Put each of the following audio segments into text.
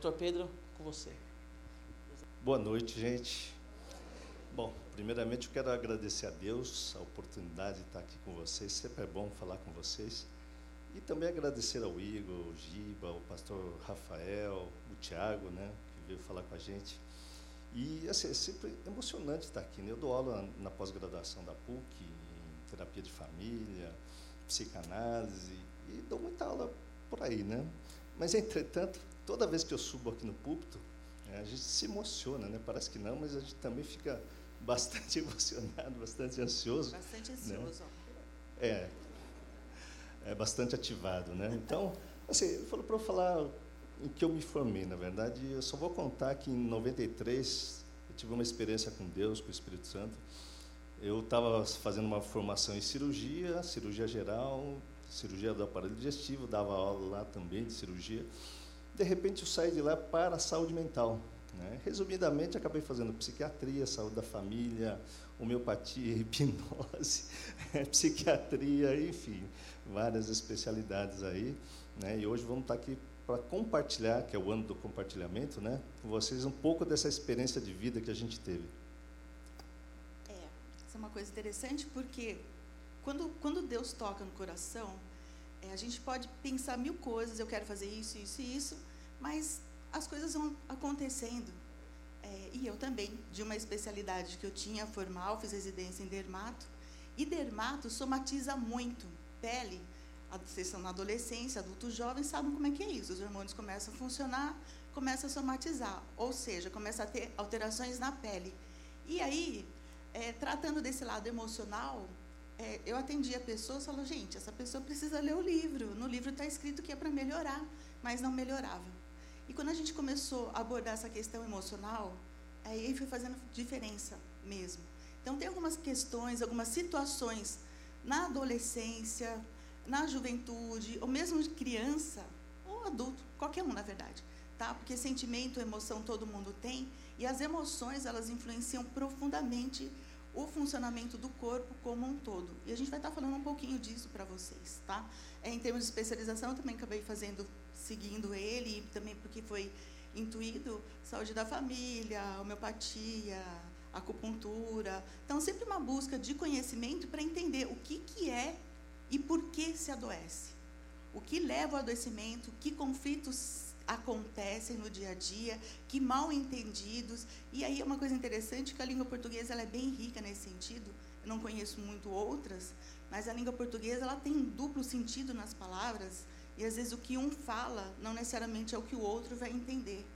Doutor Pedro, com você. Boa noite, gente. Bom, primeiramente eu quero agradecer a Deus a oportunidade de estar aqui com vocês. Sempre é bom falar com vocês. E também agradecer ao Igor, ao Giba, ao pastor Rafael, o Tiago, né, que veio falar com a gente. E assim, é sempre emocionante estar aqui. Né? Eu dou aula na pós-graduação da PUC, em terapia de família, psicanálise, e dou muita aula por aí, né? Mas, entretanto, toda vez que eu subo aqui no púlpito, é, a gente se emociona, né? Parece que não, mas a gente também fica bastante emocionado, bastante ansioso. Bastante né? ansioso. Né? É, é bastante ativado, né? Então, assim, ele falou para eu falar em que eu me formei, na verdade, eu só vou contar que em 93 eu tive uma experiência com Deus, com o Espírito Santo. Eu estava fazendo uma formação em cirurgia, cirurgia geral, cirurgia do aparelho digestivo, dava aula lá também de cirurgia. De repente eu saí de lá para a saúde mental. Né? Resumidamente, acabei fazendo psiquiatria, saúde da família, homeopatia, hipnose, psiquiatria, enfim, várias especialidades aí. Né? E hoje vamos estar aqui para compartilhar, que é o ano do compartilhamento, né? com vocês um pouco dessa experiência de vida que a gente teve. É, isso é uma coisa interessante porque quando, quando Deus toca no coração, é, a gente pode pensar mil coisas, eu quero fazer isso, isso e isso, mas as coisas vão acontecendo. É, e eu também, de uma especialidade que eu tinha formal, fiz residência em dermato, e dermato somatiza muito. Pele, vocês estão na adolescência, adultos jovens sabem como é que é isso. Os hormônios começam a funcionar, começa a somatizar, ou seja, começa a ter alterações na pele. E aí, é, tratando desse lado emocional, é, eu atendia pessoas e falava, gente, essa pessoa precisa ler o livro. No livro está escrito que é para melhorar, mas não melhorava. E quando a gente começou a abordar essa questão emocional, aí foi fazendo diferença mesmo. Então, tem algumas questões, algumas situações na adolescência, na juventude, ou mesmo de criança, ou adulto, qualquer um, na verdade. Tá? Porque sentimento, emoção todo mundo tem, e as emoções, elas influenciam profundamente o funcionamento do corpo como um todo. E a gente vai estar falando um pouquinho disso para vocês, tá? É, em termos de especialização, eu também acabei fazendo seguindo ele, também porque foi intuído saúde da família, homeopatia, acupuntura. Então, sempre uma busca de conhecimento para entender o que, que é e por que se adoece. O que leva ao adoecimento, que conflitos acontecem no dia a dia, que mal entendidos. E aí é uma coisa interessante que a língua portuguesa ela é bem rica nesse sentido. Eu não conheço muito outras, mas a língua portuguesa ela tem um duplo sentido nas palavras. E às vezes o que um fala não necessariamente é o que o outro vai entender.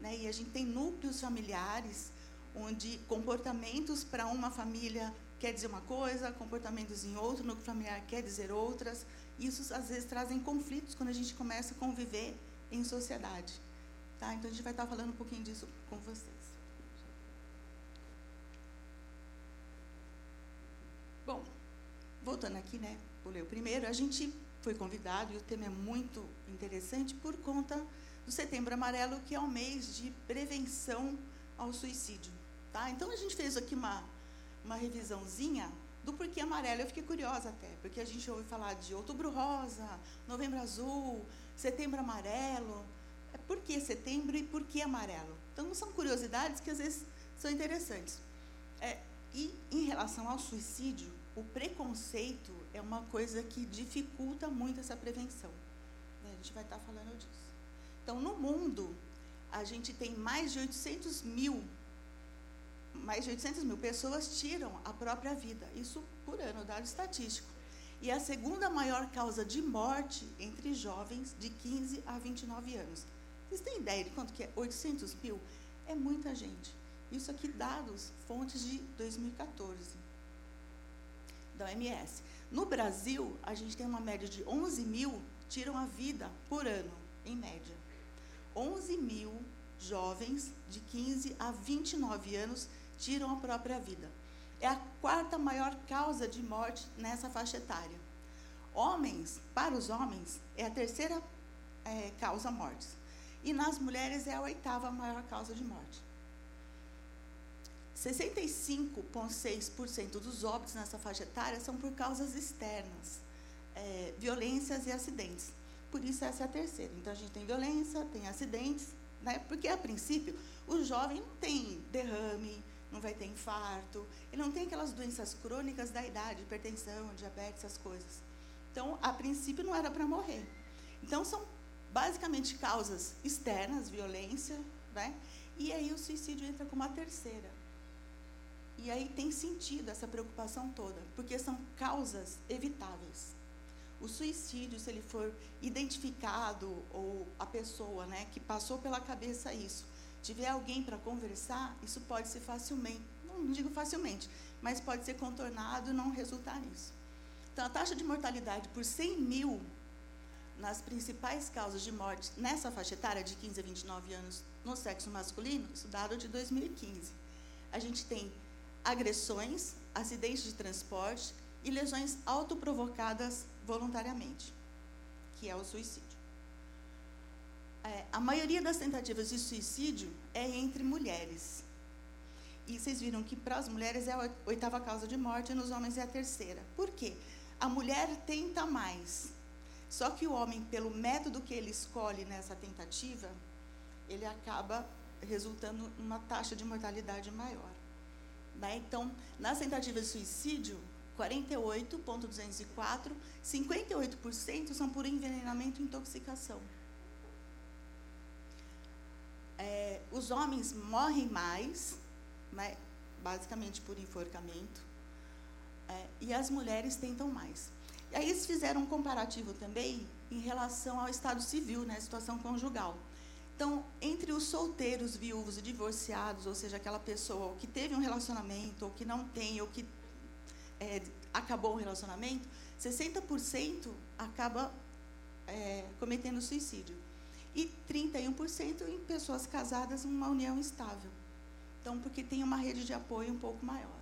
Né? E a gente tem núcleos familiares onde comportamentos para uma família quer dizer uma coisa, comportamentos em outro núcleo familiar quer dizer outras. Isso às vezes trazem conflitos quando a gente começa a conviver em sociedade. Tá? Então a gente vai estar falando um pouquinho disso com vocês. Bom, voltando aqui, né? Vou ler o primeiro. A gente foi convidado, e o tema é muito interessante, por conta do Setembro Amarelo, que é o mês de prevenção ao suicídio. Tá? Então, a gente fez aqui uma, uma revisãozinha do porquê amarelo. Eu fiquei curiosa até, porque a gente ouve falar de outubro rosa, novembro azul, setembro amarelo. É por que setembro e por que amarelo? Então, são curiosidades que às vezes são interessantes. É, e em relação ao suicídio, o preconceito é uma coisa que dificulta muito essa prevenção. Né? A gente vai estar falando disso. Então, no mundo, a gente tem mais de 800 mil, mais de 800 mil pessoas tiram a própria vida. Isso por ano, dado estatístico. E a segunda maior causa de morte entre jovens de 15 a 29 anos. Vocês têm ideia de quanto que é? 800 mil? É muita gente. Isso aqui dados, fontes de 2014 da OMS. No Brasil, a gente tem uma média de 11 mil tiram a vida por ano, em média. 11 mil jovens de 15 a 29 anos tiram a própria vida. É a quarta maior causa de morte nessa faixa etária. Homens, para os homens, é a terceira é, causa mortes. E nas mulheres é a oitava maior causa de morte. 65,6% dos óbitos nessa faixa etária são por causas externas, é, violências e acidentes. Por isso, essa é a terceira. Então, a gente tem violência, tem acidentes Né? Porque, a princípio, o jovem não tem derrame, não vai ter infarto, ele não tem aquelas doenças crônicas da idade, hipertensão, diabetes, essas coisas. Então, a princípio, não era para morrer. Então, são basicamente causas externas, violência, né? e aí o suicídio entra como a terceira. E aí tem sentido essa preocupação toda, porque são causas evitáveis. O suicídio, se ele for identificado, ou a pessoa né, que passou pela cabeça isso, tiver alguém para conversar, isso pode ser facilmente, não digo facilmente, mas pode ser contornado e não resultar nisso. Então, a taxa de mortalidade por 100 mil nas principais causas de morte nessa faixa etária de 15 a 29 anos no sexo masculino, isso dado de 2015. A gente tem agressões, acidentes de transporte e lesões autoprovocadas voluntariamente, que é o suicídio. É, a maioria das tentativas de suicídio é entre mulheres. E vocês viram que para as mulheres é a oitava causa de morte e nos homens é a terceira. Por quê? A mulher tenta mais. Só que o homem, pelo método que ele escolhe nessa tentativa, ele acaba resultando numa taxa de mortalidade maior. Né? Então, nas tentativas de suicídio, 48,204, 58% são por envenenamento e intoxicação. É, os homens morrem mais, né, basicamente por enforcamento, é, e as mulheres tentam mais. E aí eles fizeram um comparativo também em relação ao estado civil, né, situação conjugal. Então, entre os solteiros, viúvos e divorciados, ou seja, aquela pessoa que teve um relacionamento, ou que não tem, ou que é, acabou o relacionamento, 60% acaba é, cometendo suicídio. E 31% em pessoas casadas uma união estável. Então, porque tem uma rede de apoio um pouco maior.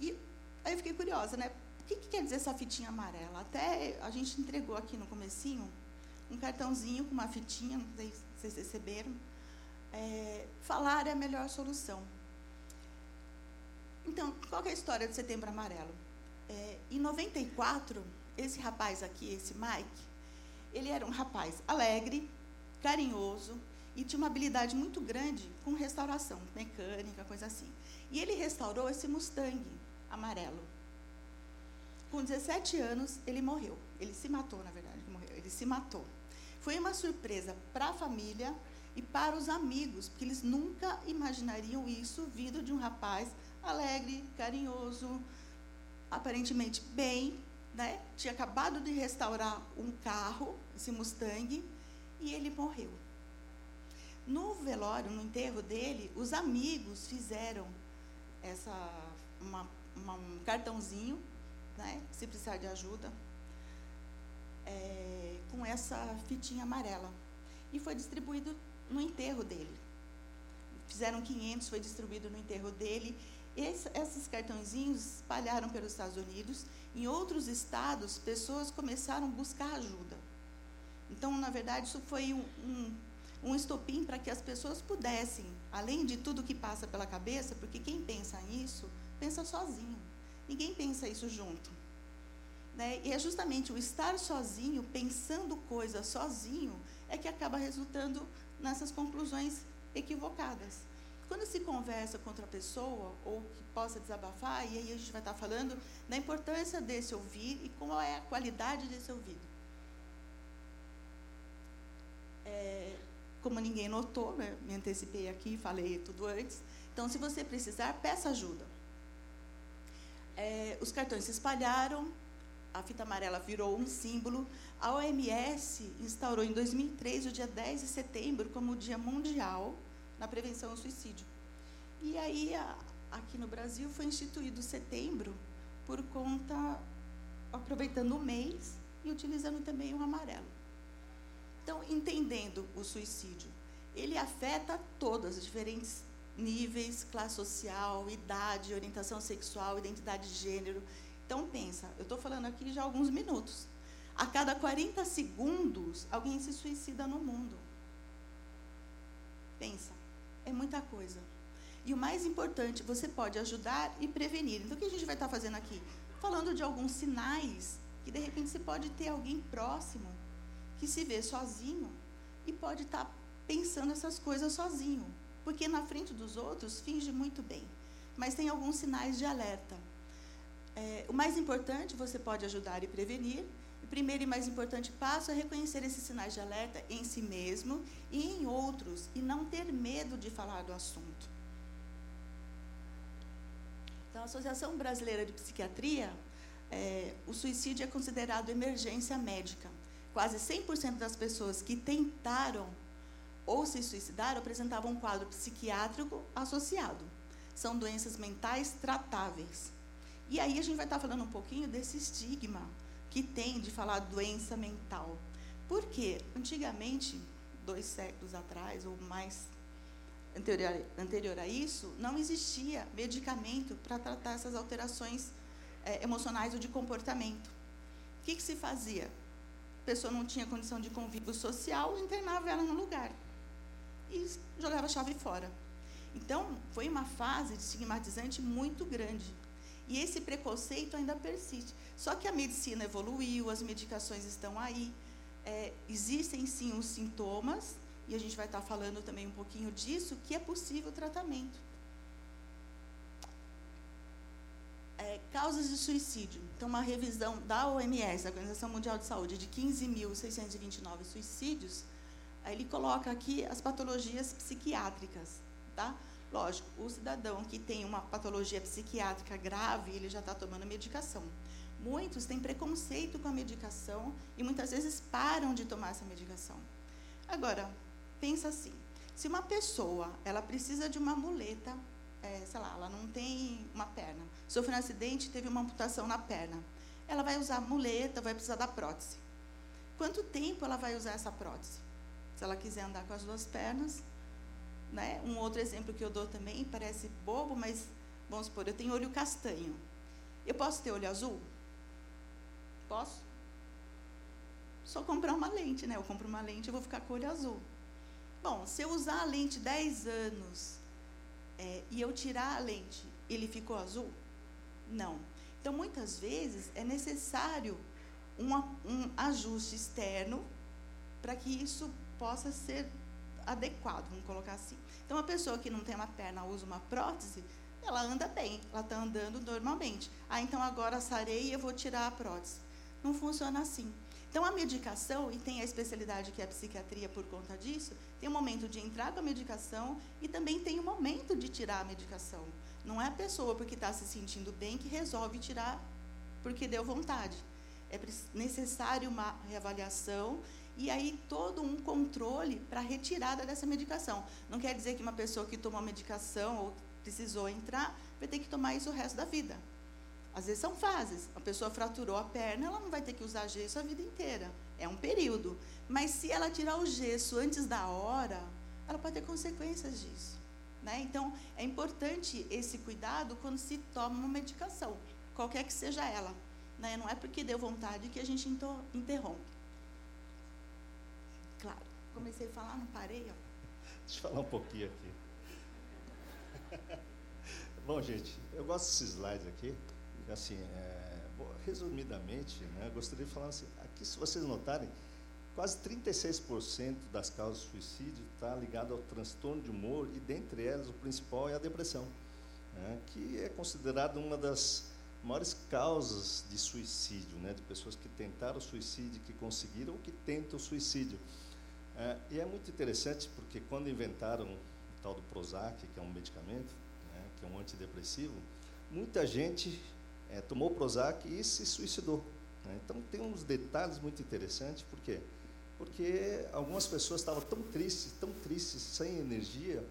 E aí eu fiquei curiosa, né? O que, que quer dizer essa fitinha amarela? Até a gente entregou aqui no comecinho um cartãozinho com uma fitinha, não sei se vocês receberam. É, falar é a melhor solução. Então, qual é a história do Setembro Amarelo? É, em 94, esse rapaz aqui, esse Mike, ele era um rapaz alegre, carinhoso e tinha uma habilidade muito grande com restauração, mecânica, coisa assim. E ele restaurou esse Mustang amarelo. Com 17 anos, ele morreu. Ele se matou, na verdade, ele morreu. Ele se matou. Foi uma surpresa para a família e para os amigos, porque eles nunca imaginariam isso vindo de um rapaz alegre, carinhoso, aparentemente bem, né? Tinha acabado de restaurar um carro, esse Mustang, e ele morreu. No velório, no enterro dele, os amigos fizeram essa uma, um cartãozinho, né? Se precisar de ajuda, é, com essa fitinha amarela. E foi distribuído no enterro dele. Fizeram 500, foi distribuído no enterro dele. Esse, esses cartãozinhos espalharam pelos Estados Unidos. Em outros estados, pessoas começaram a buscar ajuda. Então, na verdade, isso foi um, um, um estopim para que as pessoas pudessem, além de tudo que passa pela cabeça, porque quem pensa nisso, pensa sozinho. Ninguém pensa isso junto. Né? E é justamente o estar sozinho, pensando coisas sozinho, é que acaba resultando nessas conclusões equivocadas. Quando se conversa com outra pessoa, ou que possa desabafar, e aí a gente vai estar falando da importância desse ouvir e qual é a qualidade desse ouvido. É, como ninguém notou, né, me antecipei aqui, falei tudo antes. Então, se você precisar, peça ajuda. É, os cartões se espalharam, a fita amarela virou um símbolo. A OMS instaurou em 2003 o dia 10 de setembro como o Dia Mundial na Prevenção ao Suicídio. E aí, a, aqui no Brasil, foi instituído setembro por conta, aproveitando o mês e utilizando também o amarelo. Então, entendendo o suicídio, ele afeta todas as diferentes níveis, classe social, idade, orientação sexual, identidade de gênero, então pensa, eu estou falando aqui já há alguns minutos. A cada 40 segundos, alguém se suicida no mundo. Pensa, é muita coisa. E o mais importante, você pode ajudar e prevenir. Então, o que a gente vai estar fazendo aqui? Falando de alguns sinais que, de repente, você pode ter alguém próximo que se vê sozinho e pode estar pensando essas coisas sozinho, porque na frente dos outros finge muito bem, mas tem alguns sinais de alerta. É, o mais importante, você pode ajudar e prevenir. O primeiro e mais importante passo é reconhecer esses sinais de alerta em si mesmo e em outros, e não ter medo de falar do assunto. Então, a Associação Brasileira de Psiquiatria, é, o suicídio é considerado emergência médica. Quase 100% das pessoas que tentaram ou se suicidaram apresentavam um quadro psiquiátrico associado. São doenças mentais tratáveis. E aí a gente vai estar falando um pouquinho desse estigma que tem de falar doença mental. Porque antigamente, dois séculos atrás ou mais anterior, anterior a isso, não existia medicamento para tratar essas alterações é, emocionais ou de comportamento. O que, que se fazia? A pessoa não tinha condição de convívio social, internava ela no lugar e jogava a chave fora. Então, foi uma fase de estigmatizante muito grande. E esse preconceito ainda persiste. Só que a medicina evoluiu, as medicações estão aí, é, existem sim os sintomas, e a gente vai estar falando também um pouquinho disso, que é possível tratamento. É, causas de suicídio. Então, uma revisão da OMS, a Organização Mundial de Saúde, de 15.629 suicídios, ele coloca aqui as patologias psiquiátricas, tá? Lógico, o cidadão que tem uma patologia psiquiátrica grave, ele já está tomando medicação. Muitos têm preconceito com a medicação e muitas vezes param de tomar essa medicação. Agora, pensa assim: se uma pessoa ela precisa de uma muleta, é, sei lá, ela não tem uma perna, sofreu um acidente, teve uma amputação na perna, ela vai usar muleta, vai precisar da prótese. Quanto tempo ela vai usar essa prótese? Se ela quiser andar com as duas pernas, né? Um outro exemplo que eu dou também, parece bobo, mas vamos supor, eu tenho olho castanho. Eu posso ter olho azul? Posso? Só comprar uma lente, né? Eu compro uma lente e vou ficar com olho azul. Bom, se eu usar a lente 10 anos é, e eu tirar a lente, ele ficou azul? Não. Então, muitas vezes, é necessário um ajuste externo para que isso possa ser adequado, vamos colocar assim. Então, uma pessoa que não tem uma perna, usa uma prótese, ela anda bem, ela está andando normalmente. Ah, então agora sarei e eu vou tirar a prótese. Não funciona assim. Então, a medicação, e tem a especialidade que é a psiquiatria por conta disso, tem um momento de entrar com a medicação e também tem um momento de tirar a medicação. Não é a pessoa porque está se sentindo bem que resolve tirar porque deu vontade. É necessário uma reavaliação e aí todo um controle para a retirada dessa medicação. Não quer dizer que uma pessoa que tomou medicação ou precisou entrar vai ter que tomar isso o resto da vida. Às vezes são fases. A pessoa fraturou a perna, ela não vai ter que usar gesso a vida inteira. É um período. Mas se ela tirar o gesso antes da hora, ela pode ter consequências disso. Né? Então, é importante esse cuidado quando se toma uma medicação, qualquer que seja ela. Né? Não é porque deu vontade que a gente interrompe. Comecei a falar, não parei. Ó. Deixa eu falar um pouquinho aqui. Bom, gente, eu gosto desses slides aqui. Assim, é, resumidamente, né, gostaria de falar assim, aqui se vocês notarem, quase 36% das causas de suicídio está ligado ao transtorno de humor e dentre elas o principal é a depressão, né, que é considerada uma das maiores causas de suicídio, né, de pessoas que tentaram suicídio, que conseguiram ou que tentam suicídio. É, e é muito interessante porque quando inventaram o tal do Prozac, que é um medicamento, né, que é um antidepressivo, muita gente é, tomou Prozac e se suicidou. Né? Então tem uns detalhes muito interessantes, por quê? Porque algumas pessoas estavam tão tristes, tão tristes, sem energia,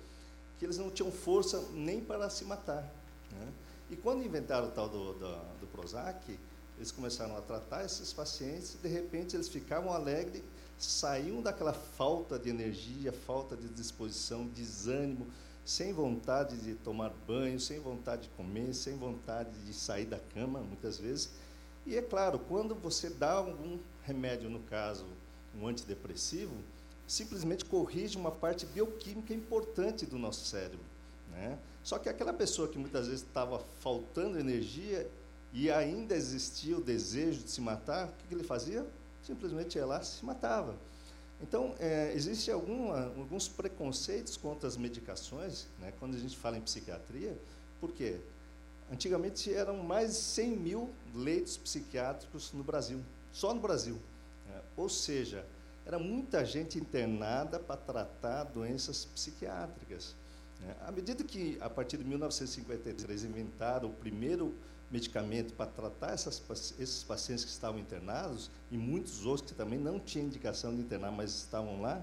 que eles não tinham força nem para se matar. Né? E quando inventaram o tal do, do, do Prozac, eles começaram a tratar esses pacientes e de repente eles ficavam alegres saíam daquela falta de energia, falta de disposição, desânimo, sem vontade de tomar banho, sem vontade de comer, sem vontade de sair da cama, muitas vezes. E é claro, quando você dá algum remédio, no caso, um antidepressivo, simplesmente corrige uma parte bioquímica importante do nosso cérebro. Né? Só que aquela pessoa que muitas vezes estava faltando energia e ainda existia o desejo de se matar, o que, que ele fazia? Simplesmente ia lá se matava. Então, é, existem alguns preconceitos contra as medicações, né, quando a gente fala em psiquiatria, por quê? Antigamente eram mais de 100 mil leitos psiquiátricos no Brasil, só no Brasil. Né? Ou seja, era muita gente internada para tratar doenças psiquiátricas. Né? À medida que, a partir de 1953, inventaram o primeiro medicamento para tratar essas, esses pacientes que estavam internados, e muitos outros que também não tinham indicação de internar, mas estavam lá,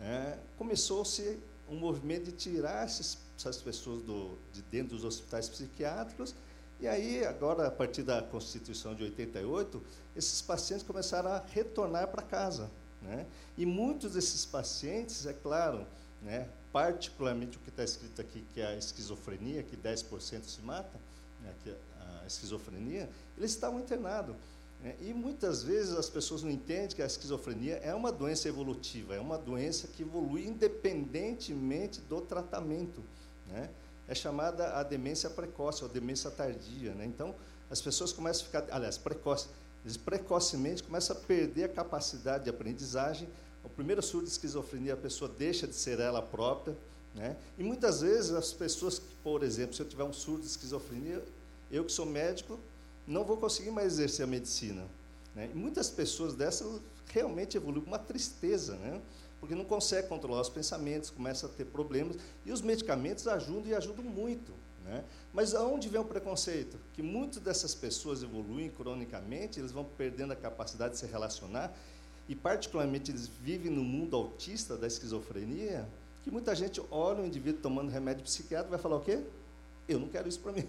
é, começou-se um movimento de tirar esses, essas pessoas do, de dentro dos hospitais psiquiátricos, e aí, agora, a partir da Constituição de 88, esses pacientes começaram a retornar para casa. Né? E muitos desses pacientes, é claro, né, particularmente o que está escrito aqui, que é a esquizofrenia, que 10% se mata, né, que a esquizofrenia, eles estavam internados. Né? E muitas vezes as pessoas não entendem que a esquizofrenia é uma doença evolutiva, é uma doença que evolui independentemente do tratamento. Né? É chamada a demência precoce, ou demência tardia. Né? Então, as pessoas começam a ficar, aliás, precoce, eles precocemente começam a perder a capacidade de aprendizagem. O primeiro surto de esquizofrenia, a pessoa deixa de ser ela própria. Né? E muitas vezes as pessoas, por exemplo, se eu tiver um surto de esquizofrenia, eu que sou médico, não vou conseguir mais exercer a medicina. Né? E muitas pessoas dessas realmente evoluem com uma tristeza, né? porque não consegue controlar os pensamentos, começa a ter problemas, e os medicamentos ajudam e ajudam muito. Né? Mas aonde vem o preconceito? Que muitas dessas pessoas evoluem cronicamente, eles vão perdendo a capacidade de se relacionar, e particularmente eles vivem no mundo autista da esquizofrenia, que muita gente olha um indivíduo tomando remédio psiquiátrico e vai falar o quê? Eu não quero isso para mim.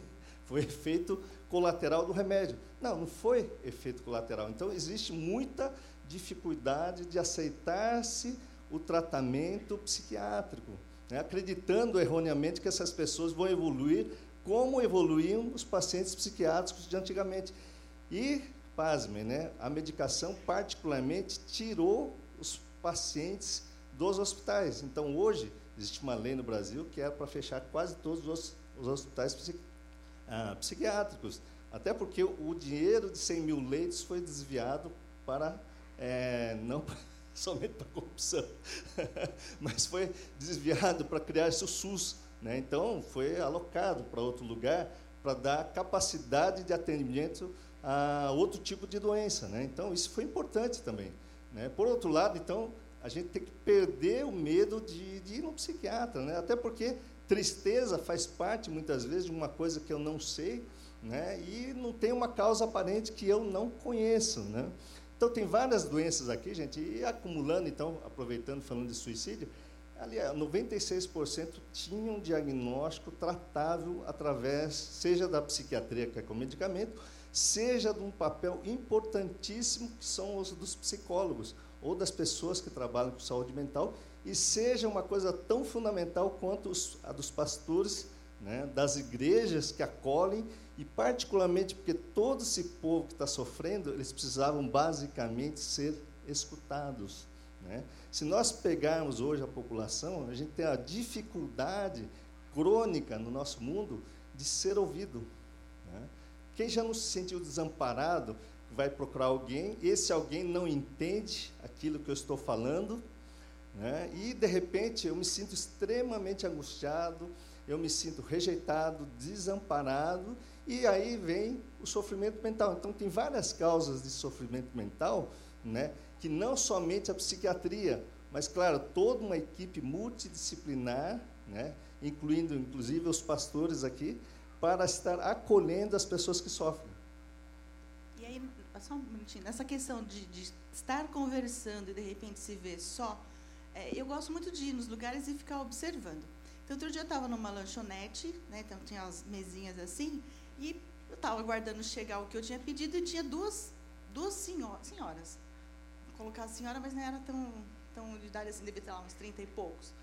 Foi efeito colateral do remédio. Não, não foi efeito colateral. Então, existe muita dificuldade de aceitar-se o tratamento psiquiátrico, né? acreditando erroneamente que essas pessoas vão evoluir como evoluíam os pacientes psiquiátricos de antigamente. E, pasmem, né? a medicação particularmente tirou os pacientes dos hospitais. Então, hoje, existe uma lei no Brasil que é para fechar quase todos os, os hospitais psiquiátricos psiquiátricos, até porque o dinheiro de 100 mil leitos foi desviado para, é, não somente para corrupção, mas foi desviado para criar esse SUS. Né? Então, foi alocado para outro lugar para dar capacidade de atendimento a outro tipo de doença. Né? Então, isso foi importante também. Né? Por outro lado, então, a gente tem que perder o medo de, de ir no psiquiatra, né? até porque Tristeza faz parte, muitas vezes, de uma coisa que eu não sei, né? e não tem uma causa aparente que eu não conheço. Né? Então, tem várias doenças aqui, gente, e acumulando, então, aproveitando, falando de suicídio, ali, 96% tinham um diagnóstico tratável através, seja da psiquiatria, que é com medicamento, seja de um papel importantíssimo que são os dos psicólogos, ou das pessoas que trabalham com saúde mental, e seja uma coisa tão fundamental quanto a dos pastores, né, das igrejas que acolhem, e particularmente porque todo esse povo que está sofrendo, eles precisavam basicamente ser escutados. Né? Se nós pegarmos hoje a população, a gente tem a dificuldade crônica no nosso mundo de ser ouvido. Né? Quem já não se sentiu desamparado vai procurar alguém, esse alguém não entende aquilo que eu estou falando, né? E, de repente, eu me sinto extremamente angustiado, eu me sinto rejeitado, desamparado, e aí vem o sofrimento mental. Então, tem várias causas de sofrimento mental, né? que não somente a psiquiatria, mas, claro, toda uma equipe multidisciplinar, né? incluindo, inclusive, os pastores aqui, para estar acolhendo as pessoas que sofrem. E aí, só um minutinho, essa questão de, de estar conversando e, de repente, se ver só é, eu gosto muito de ir nos lugares e ficar observando. Então, outro dia eu estava numa lanchonete, né, então tinha as mesinhas assim, e eu estava aguardando chegar o que eu tinha pedido e tinha duas, duas senhoras, senhoras. Vou colocar a senhora, mas não era tão, tão de idade assim, devia ter lá uns 30 e poucos.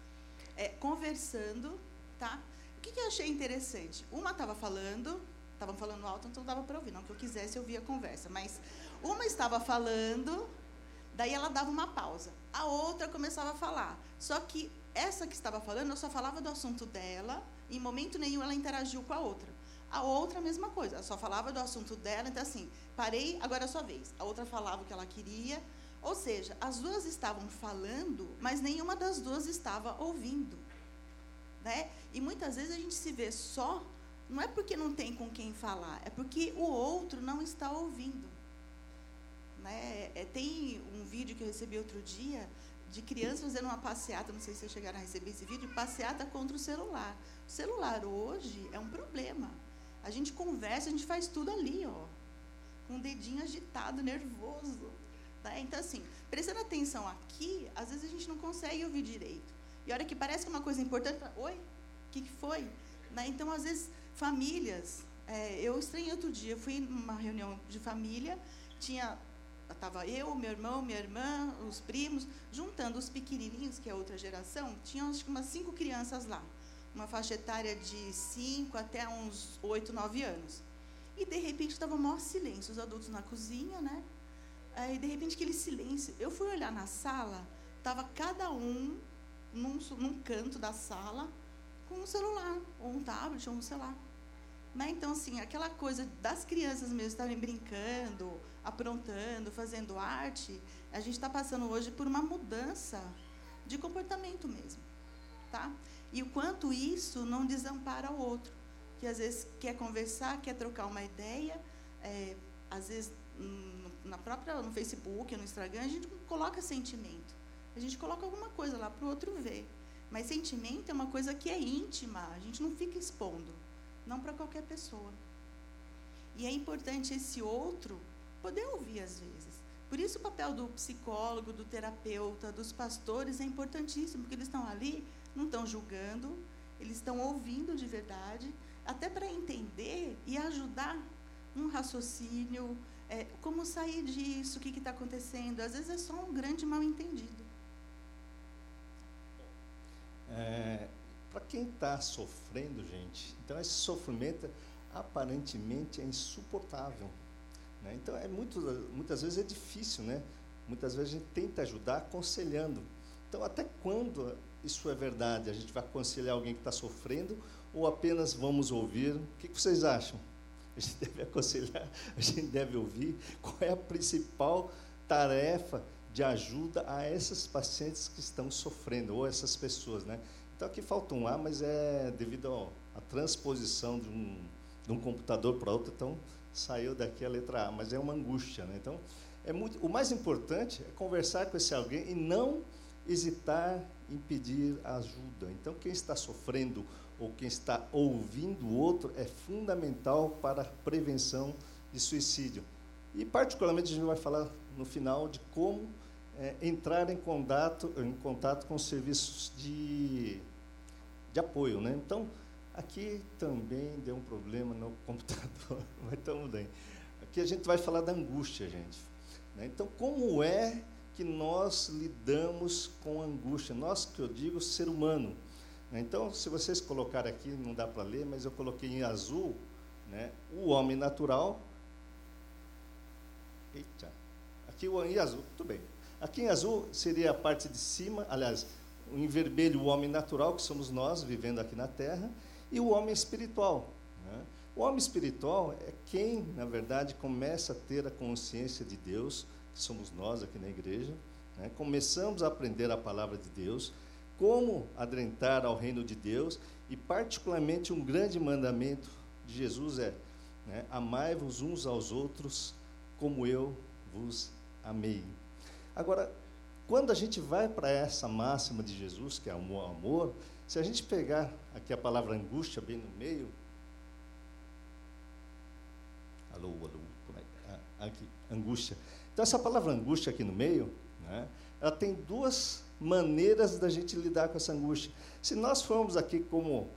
É, conversando, tá? O que, que eu achei interessante? Uma estava falando, estavam falando alto, então dava para ouvir, não que eu quisesse ouvir a conversa, mas uma estava falando Daí ela dava uma pausa. A outra começava a falar. Só que essa que estava falando, eu só falava do assunto dela, em momento nenhum ela interagiu com a outra. A outra, a mesma coisa, ela só falava do assunto dela, então assim, parei, agora é a sua vez. A outra falava o que ela queria. Ou seja, as duas estavam falando, mas nenhuma das duas estava ouvindo. Né? E muitas vezes a gente se vê só, não é porque não tem com quem falar, é porque o outro não está ouvindo. Né? É, tem um vídeo que eu recebi outro dia de crianças fazendo uma passeata, não sei se vocês chegaram a receber esse vídeo, passeata contra o celular. O celular hoje é um problema. A gente conversa, a gente faz tudo ali, ó, com o dedinho agitado, nervoso. Tá? Então, assim, prestando atenção aqui, às vezes a gente não consegue ouvir direito. E a hora que parece que é uma coisa importante, oi, o que, que foi? Né? Então, às vezes, famílias. É, eu estranhei outro dia, fui numa reunião de família, tinha estava eu, meu irmão, minha irmã, os primos, juntando os pequenininhos, que é outra geração, tinham acho que umas cinco crianças lá, uma faixa etária de cinco até uns oito, nove anos. E de repente estava o maior silêncio, os adultos na cozinha, né? Aí de repente aquele silêncio. Eu fui olhar na sala, estava cada um num, num canto da sala com um celular, ou um tablet, ou um celular. Né? Então, assim, aquela coisa das crianças mesmo estarem brincando, aprontando, fazendo arte, a gente está passando hoje por uma mudança de comportamento mesmo. Tá? E o quanto isso não desampara o outro, que às vezes quer conversar, quer trocar uma ideia, é, às vezes na própria no Facebook, no Instagram, a gente coloca sentimento. A gente coloca alguma coisa lá para o outro ver. Mas sentimento é uma coisa que é íntima, a gente não fica expondo, não para qualquer pessoa. E é importante esse outro poder ouvir às vezes. Por isso o papel do psicólogo, do terapeuta, dos pastores é importantíssimo, porque eles estão ali, não estão julgando, eles estão ouvindo de verdade, até para entender e ajudar um raciocínio, é, como sair disso, o que está acontecendo. Às vezes é só um grande mal entendido. É, Para quem está sofrendo, gente, então esse sofrimento aparentemente é insuportável. Né? Então, é muito, muitas vezes é difícil, né? Muitas vezes a gente tenta ajudar aconselhando. Então, até quando isso é verdade? A gente vai aconselhar alguém que está sofrendo ou apenas vamos ouvir? O que, que vocês acham? A gente deve aconselhar, a gente deve ouvir. Qual é a principal tarefa de ajuda a esses pacientes que estão sofrendo, ou essas pessoas, né? Então aqui falta um A, mas é devido à transposição de um, de um computador para outro, então saiu daqui a letra A, mas é uma angústia, né? Então é muito, o mais importante é conversar com esse alguém e não hesitar em pedir ajuda. Então quem está sofrendo ou quem está ouvindo o outro é fundamental para a prevenção de suicídio. E particularmente a gente vai falar no final de como é, entrar em contato, em contato com os serviços de, de apoio. Né? Então, aqui também deu um problema no computador, mas estamos bem. Aqui a gente vai falar da angústia, gente. Né? Então, como é que nós lidamos com angústia? Nós, que eu digo, ser humano. Né? Então, se vocês colocarem aqui, não dá para ler, mas eu coloquei em azul, né? o homem natural. Eita, aqui em azul, tudo bem. Aqui em azul seria a parte de cima, aliás, em vermelho o homem natural, que somos nós, vivendo aqui na Terra, e o homem espiritual. Né? O homem espiritual é quem, na verdade, começa a ter a consciência de Deus, que somos nós aqui na igreja. Né? Começamos a aprender a palavra de Deus, como adentrar ao reino de Deus, e particularmente um grande mandamento de Jesus é: né? amai-vos uns aos outros como eu vos amei. Agora, quando a gente vai para essa máxima de Jesus, que é amor, amor, se a gente pegar aqui a palavra angústia bem no meio. Alô, alô, como é? Ah, aqui, angústia. Então, essa palavra angústia aqui no meio, né, ela tem duas maneiras da gente lidar com essa angústia. Se nós formos aqui como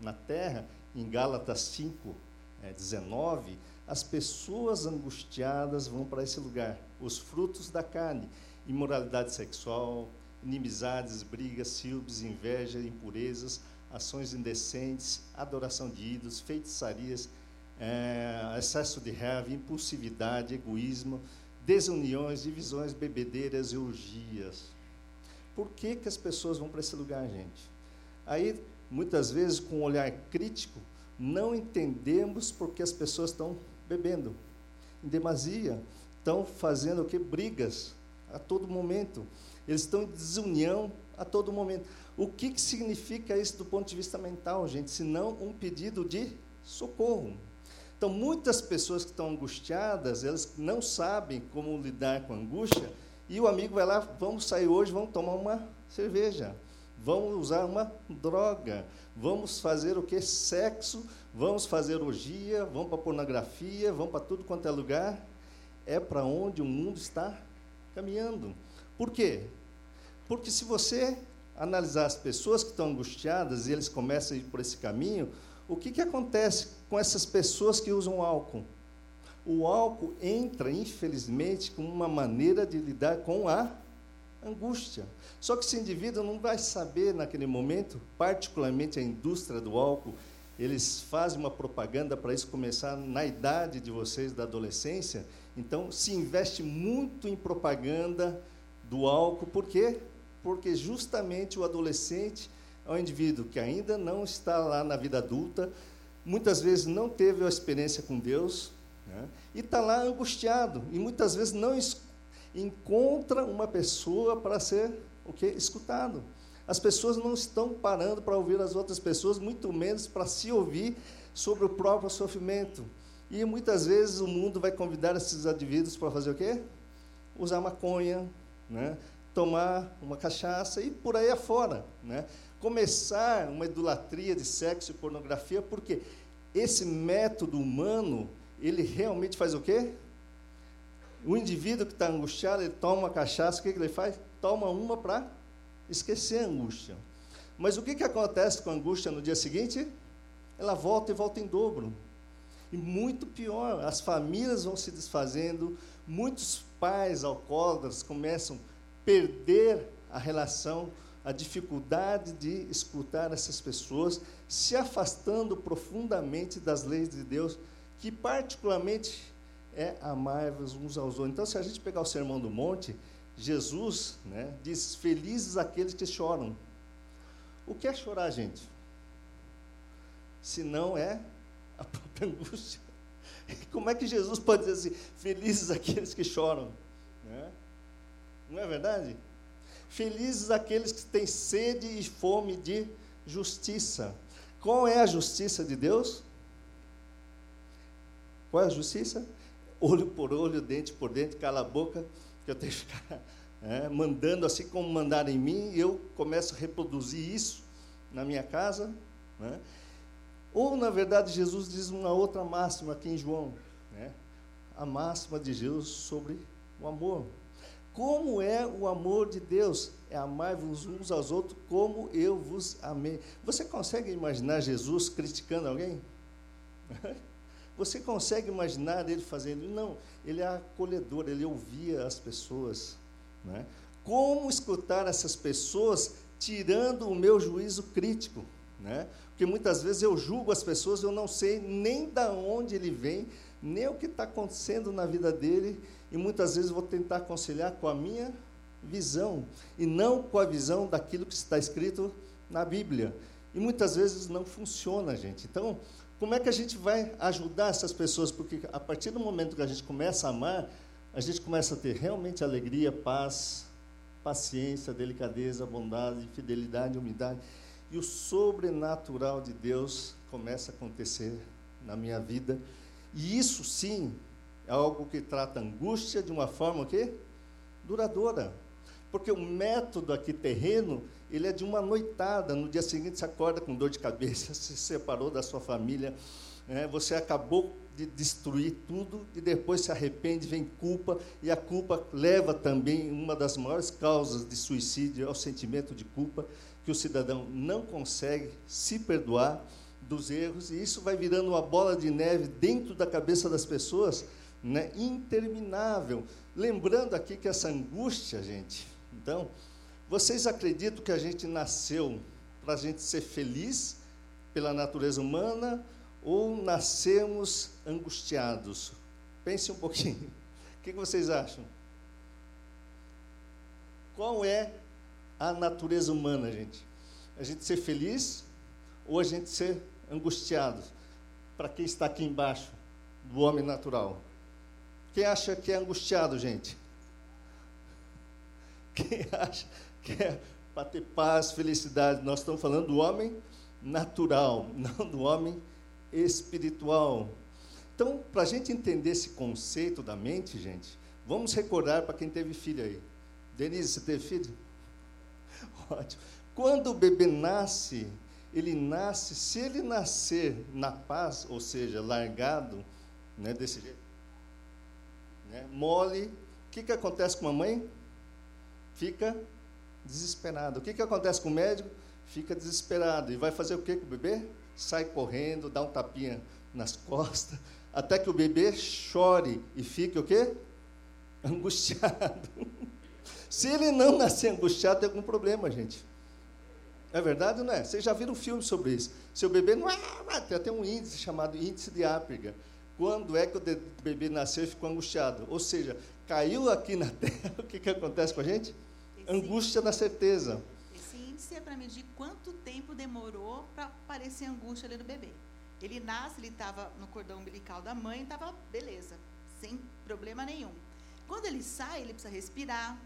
na terra, em Gálatas 5, é, 19, as pessoas angustiadas vão para esse lugar, os frutos da carne imoralidade sexual, inimizades, brigas, ciúmes, inveja, impurezas, ações indecentes, adoração de ídolos, feitiçarias, é, excesso de raiva, impulsividade, egoísmo, desuniões, divisões, bebedeiras e orgias. Por que, que as pessoas vão para esse lugar, gente? Aí, muitas vezes, com um olhar crítico, não entendemos porque as pessoas estão bebendo em demasia, estão fazendo o que? Brigas, a todo momento. Eles estão em desunião a todo momento. O que, que significa isso do ponto de vista mental, gente? Senão um pedido de socorro. Então, muitas pessoas que estão angustiadas, elas não sabem como lidar com a angústia, e o amigo vai lá, vamos sair hoje, vamos tomar uma cerveja, vamos usar uma droga, vamos fazer o que? Sexo, vamos fazer orgia, vamos para pornografia, vamos para tudo quanto é lugar. É para onde o mundo está caminhando. Por quê? Porque se você analisar as pessoas que estão angustiadas e eles começam a ir por esse caminho, o que, que acontece com essas pessoas que usam álcool? o álcool entra, infelizmente, como uma maneira de lidar com a angústia. Só que esse indivíduo não vai saber naquele momento, particularmente a indústria do álcool, eles fazem uma propaganda para isso começar na idade de vocês, da adolescência. Então, se investe muito em propaganda do álcool, por quê? Porque justamente o adolescente é um indivíduo que ainda não está lá na vida adulta, muitas vezes não teve a experiência com Deus, né? E está lá angustiado, e muitas vezes não encontra uma pessoa para ser o que escutado. As pessoas não estão parando para ouvir as outras pessoas, muito menos para se ouvir sobre o próprio sofrimento. E muitas vezes o mundo vai convidar esses indivíduos para fazer o quê? Usar maconha, né? tomar uma cachaça e por aí afora. Né? Começar uma idolatria de sexo e pornografia, porque esse método humano ele realmente faz o quê? O indivíduo que está angustiado, ele toma cachaça, o que, que ele faz? Toma uma para esquecer a angústia. Mas o que, que acontece com a angústia no dia seguinte? Ela volta e volta em dobro. E muito pior, as famílias vão se desfazendo, muitos pais alcoólatras começam a perder a relação, a dificuldade de escutar essas pessoas, se afastando profundamente das leis de Deus que particularmente é amar-vos uns aos outros. Então, se a gente pegar o Sermão do Monte, Jesus né, diz: Felizes aqueles que choram. O que é chorar, gente? Se não é angústia. Como é que Jesus pode dizer assim: Felizes aqueles que choram? Né? Não é verdade? Felizes aqueles que têm sede e fome de justiça. Qual é a justiça de Deus? Qual é a justiça? Olho por olho, dente por dente, cala a boca, que eu tenho que ficar é, mandando assim como mandaram em mim, eu começo a reproduzir isso na minha casa. Né? Ou, na verdade, Jesus diz uma outra máxima aqui em João, né? a máxima de Jesus sobre o amor. Como é o amor de Deus? É amar-vos uns aos outros como eu vos amei. Você consegue imaginar Jesus criticando alguém? Você consegue imaginar ele fazendo? Não, ele é acolhedor, ele ouvia as pessoas. Né? Como escutar essas pessoas tirando o meu juízo crítico? Né? Porque muitas vezes eu julgo as pessoas, eu não sei nem da onde ele vem, nem o que está acontecendo na vida dele, e muitas vezes vou tentar aconselhar com a minha visão, e não com a visão daquilo que está escrito na Bíblia. E muitas vezes não funciona, gente. Então, como é que a gente vai ajudar essas pessoas? Porque a partir do momento que a gente começa a amar, a gente começa a ter realmente alegria, paz, paciência, delicadeza, bondade, fidelidade, humildade. E o sobrenatural de Deus começa a acontecer na minha vida. E isso sim é algo que trata angústia de uma forma que duradoura. Porque o método aqui terreno, ele é de uma noitada. No dia seguinte você acorda com dor de cabeça, se separou da sua família, né? você acabou de destruir tudo e depois se arrepende, vem culpa, e a culpa leva também uma das maiores causas de suicídio, é o sentimento de culpa, que o cidadão não consegue se perdoar dos erros, e isso vai virando uma bola de neve dentro da cabeça das pessoas, né, interminável. Lembrando aqui que essa angústia, gente, então, vocês acreditam que a gente nasceu para a gente ser feliz pela natureza humana ou nascemos angustiados? Pense um pouquinho. O que vocês acham? Qual é a natureza humana, gente? A gente ser feliz ou a gente ser angustiado? Para quem está aqui embaixo, do homem natural. Quem acha que é angustiado, gente? Quem acha que é para ter paz, felicidade? Nós estamos falando do homem natural, não do homem espiritual. Então, para a gente entender esse conceito da mente, gente, vamos recordar para quem teve filho aí. Denise, você teve filho? Ótimo. Quando o bebê nasce, ele nasce, se ele nascer na paz, ou seja, largado, né, desse jeito, né, mole, o que, que acontece com a mãe? Fica desesperado. O que, que acontece com o médico? Fica desesperado. E vai fazer o que com o bebê? Sai correndo, dá um tapinha nas costas, até que o bebê chore e fique o quê? Angustiado. Se ele não nascer angustiado, tem algum problema, gente. É verdade ou não é? Vocês já viram um filme sobre isso. Seu bebê não é. Tem até um índice chamado índice de África. Quando é que o bebê nasceu e ficou angustiado? Ou seja, caiu aqui na terra, o que, que acontece com a gente? Esse angústia da certeza. Esse índice é para medir quanto tempo demorou para aparecer angústia ali do bebê. Ele nasce, ele estava no cordão umbilical da mãe, estava beleza, sem problema nenhum. Quando ele sai, ele precisa respirar,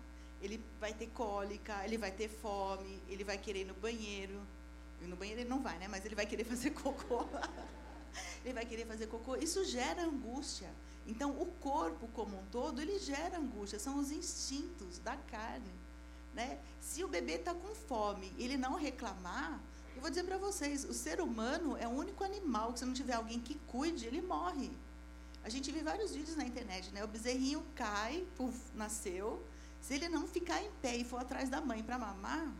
ele vai ter cólica, ele vai ter fome, ele vai querer ir no banheiro. E no banheiro ele não vai, né? Mas ele vai querer fazer cocô. ele vai querer fazer cocô. Isso gera angústia. Então, o corpo como um todo, ele gera angústia. São os instintos da carne. Né? Se o bebê está com fome ele não reclamar, eu vou dizer para vocês, o ser humano é o único animal que se não tiver alguém que cuide, ele morre. A gente vê vários vídeos na internet, né? O bezerrinho cai, puf, nasceu, se ele não ficar em pé e for atrás da mãe para mamar,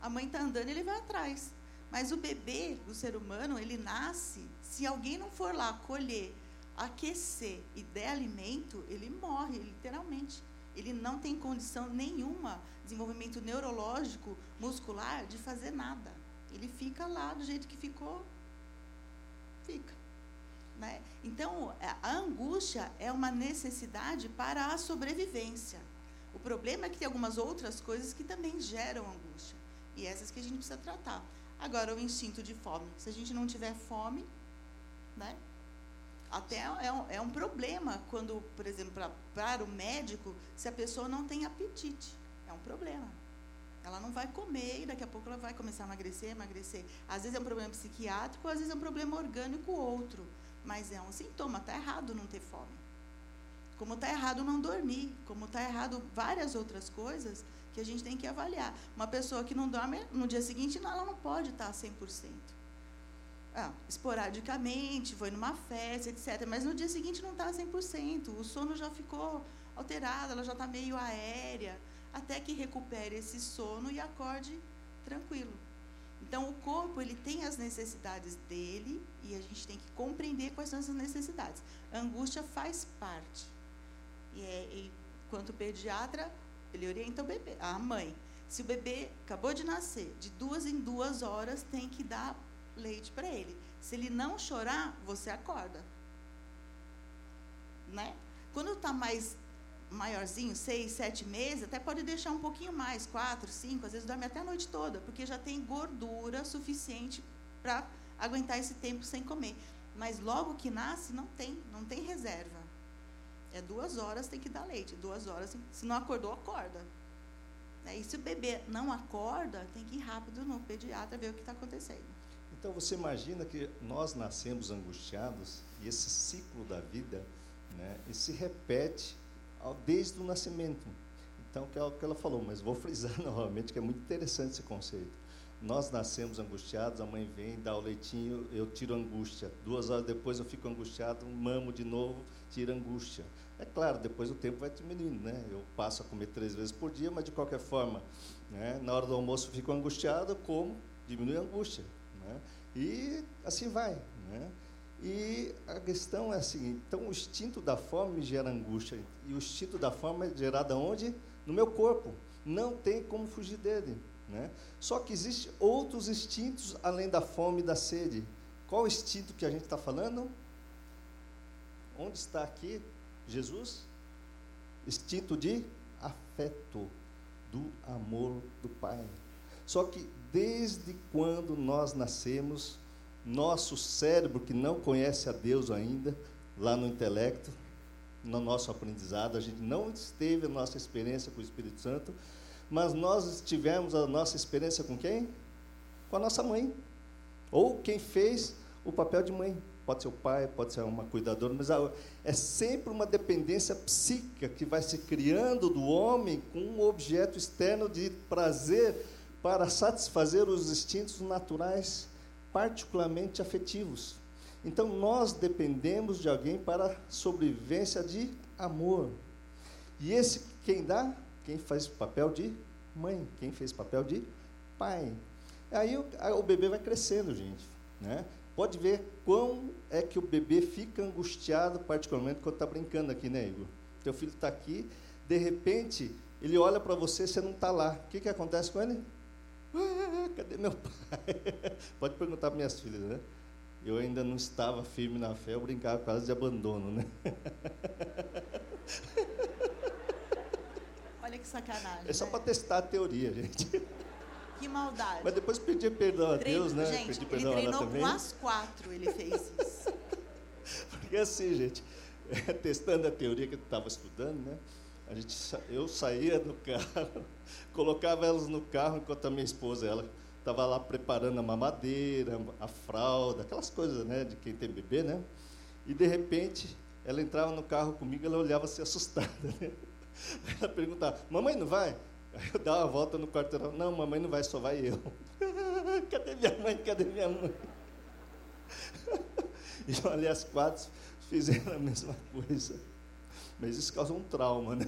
a mãe está andando e ele vai atrás. Mas o bebê, o ser humano, ele nasce, se alguém não for lá colher, aquecer e der alimento, ele morre, literalmente. Ele não tem condição nenhuma, desenvolvimento neurológico, muscular, de fazer nada. Ele fica lá do jeito que ficou, fica. Né? Então, a angústia é uma necessidade para a sobrevivência. O problema é que tem algumas outras coisas que também geram angústia. E essas que a gente precisa tratar. Agora, o instinto de fome. Se a gente não tiver fome, né? Até é um, é um problema quando, por exemplo, para o médico, se a pessoa não tem apetite. É um problema. Ela não vai comer e daqui a pouco ela vai começar a emagrecer, emagrecer. Às vezes é um problema psiquiátrico, às vezes é um problema orgânico outro. Mas é um sintoma, está errado não ter fome como está errado não dormir, como está errado várias outras coisas que a gente tem que avaliar. Uma pessoa que não dorme, no dia seguinte, ela não pode estar 100%. Ah, esporadicamente, foi numa festa, etc. Mas no dia seguinte não está 100%. O sono já ficou alterado, ela já está meio aérea, até que recupere esse sono e acorde tranquilo. Então, o corpo ele tem as necessidades dele e a gente tem que compreender quais são essas necessidades. A angústia faz parte. E, é, e pediatra, ele orienta o bebê, a mãe. Se o bebê acabou de nascer, de duas em duas horas tem que dar leite para ele. Se ele não chorar, você acorda. Né? Quando está mais maiorzinho, seis, sete meses, até pode deixar um pouquinho mais, quatro, cinco, às vezes dorme até a noite toda, porque já tem gordura suficiente para aguentar esse tempo sem comer. Mas logo que nasce, não tem, não tem reserva. É duas horas tem que dar leite, duas horas, se não acordou, acorda. É, e se o bebê não acorda, tem que ir rápido no pediatra ver o que está acontecendo. Então você imagina que nós nascemos angustiados e esse ciclo da vida, né, se repete desde o nascimento. Então, que é o que ela falou, mas vou frisar novamente que é muito interessante esse conceito. Nós nascemos angustiados, a mãe vem, dá o leitinho, eu tiro angústia. Duas horas depois eu fico angustiado, mamo de novo, tira angústia. É claro, depois o tempo vai diminuindo, né? Eu passo a comer três vezes por dia, mas de qualquer forma, né? na hora do almoço fico angustiado, como diminui a angústia. Né? E assim vai. Né? E a questão é a seguinte: então o instinto da fome gera angústia. E o instinto da fome é gerado onde? No meu corpo. Não tem como fugir dele. Né? Só que existem outros instintos além da fome e da sede. Qual instinto que a gente está falando? Onde está aqui Jesus? Instinto de afeto, do amor do Pai. Só que desde quando nós nascemos, nosso cérebro, que não conhece a Deus ainda, lá no intelecto, no nosso aprendizado, a gente não esteve a nossa experiência com o Espírito Santo, mas nós tivemos a nossa experiência com quem? Com a nossa mãe. Ou quem fez o papel de mãe. Pode ser o pai, pode ser uma cuidadora, mas é sempre uma dependência psíquica que vai se criando do homem com um objeto externo de prazer para satisfazer os instintos naturais, particularmente afetivos. Então, nós dependemos de alguém para sobrevivência de amor. E esse, quem dá? Quem faz papel de mãe, quem fez papel de pai. Aí o, o bebê vai crescendo, gente. Né? Pode ver quão é que o bebê fica angustiado, particularmente quando está brincando aqui, né, Igor? Teu filho está aqui, de repente, ele olha para você, você não está lá. O que, que acontece com ele? Ah, cadê meu pai? Pode perguntar para minhas filhas, né? Eu ainda não estava firme na fé, eu brincava quase de abandono, né? Olha que sacanagem. É só né? para testar a teoria, gente. Que maldade. Mas depois pedir perdão a Treino- Deus, né? Gente, pedir ele perdão a ela treinou com as quatro, ele fez isso. Porque assim, gente, testando a teoria que eu estava estudando, né? A gente, eu saía do carro, colocava elas no carro enquanto a minha esposa, ela estava lá preparando a mamadeira, a fralda, aquelas coisas, né, de quem tem bebê, né? E de repente, ela entrava no carro comigo, ela olhava assim assustada, né? Ela perguntava: "Mamãe não vai?" Aí eu dava uma volta no quarteirão: "Não, mamãe não vai, só vai eu." Cadê minha mãe? Cadê minha mãe? E olha, as quatro fizeram a mesma coisa. Mas isso causou um trauma, né?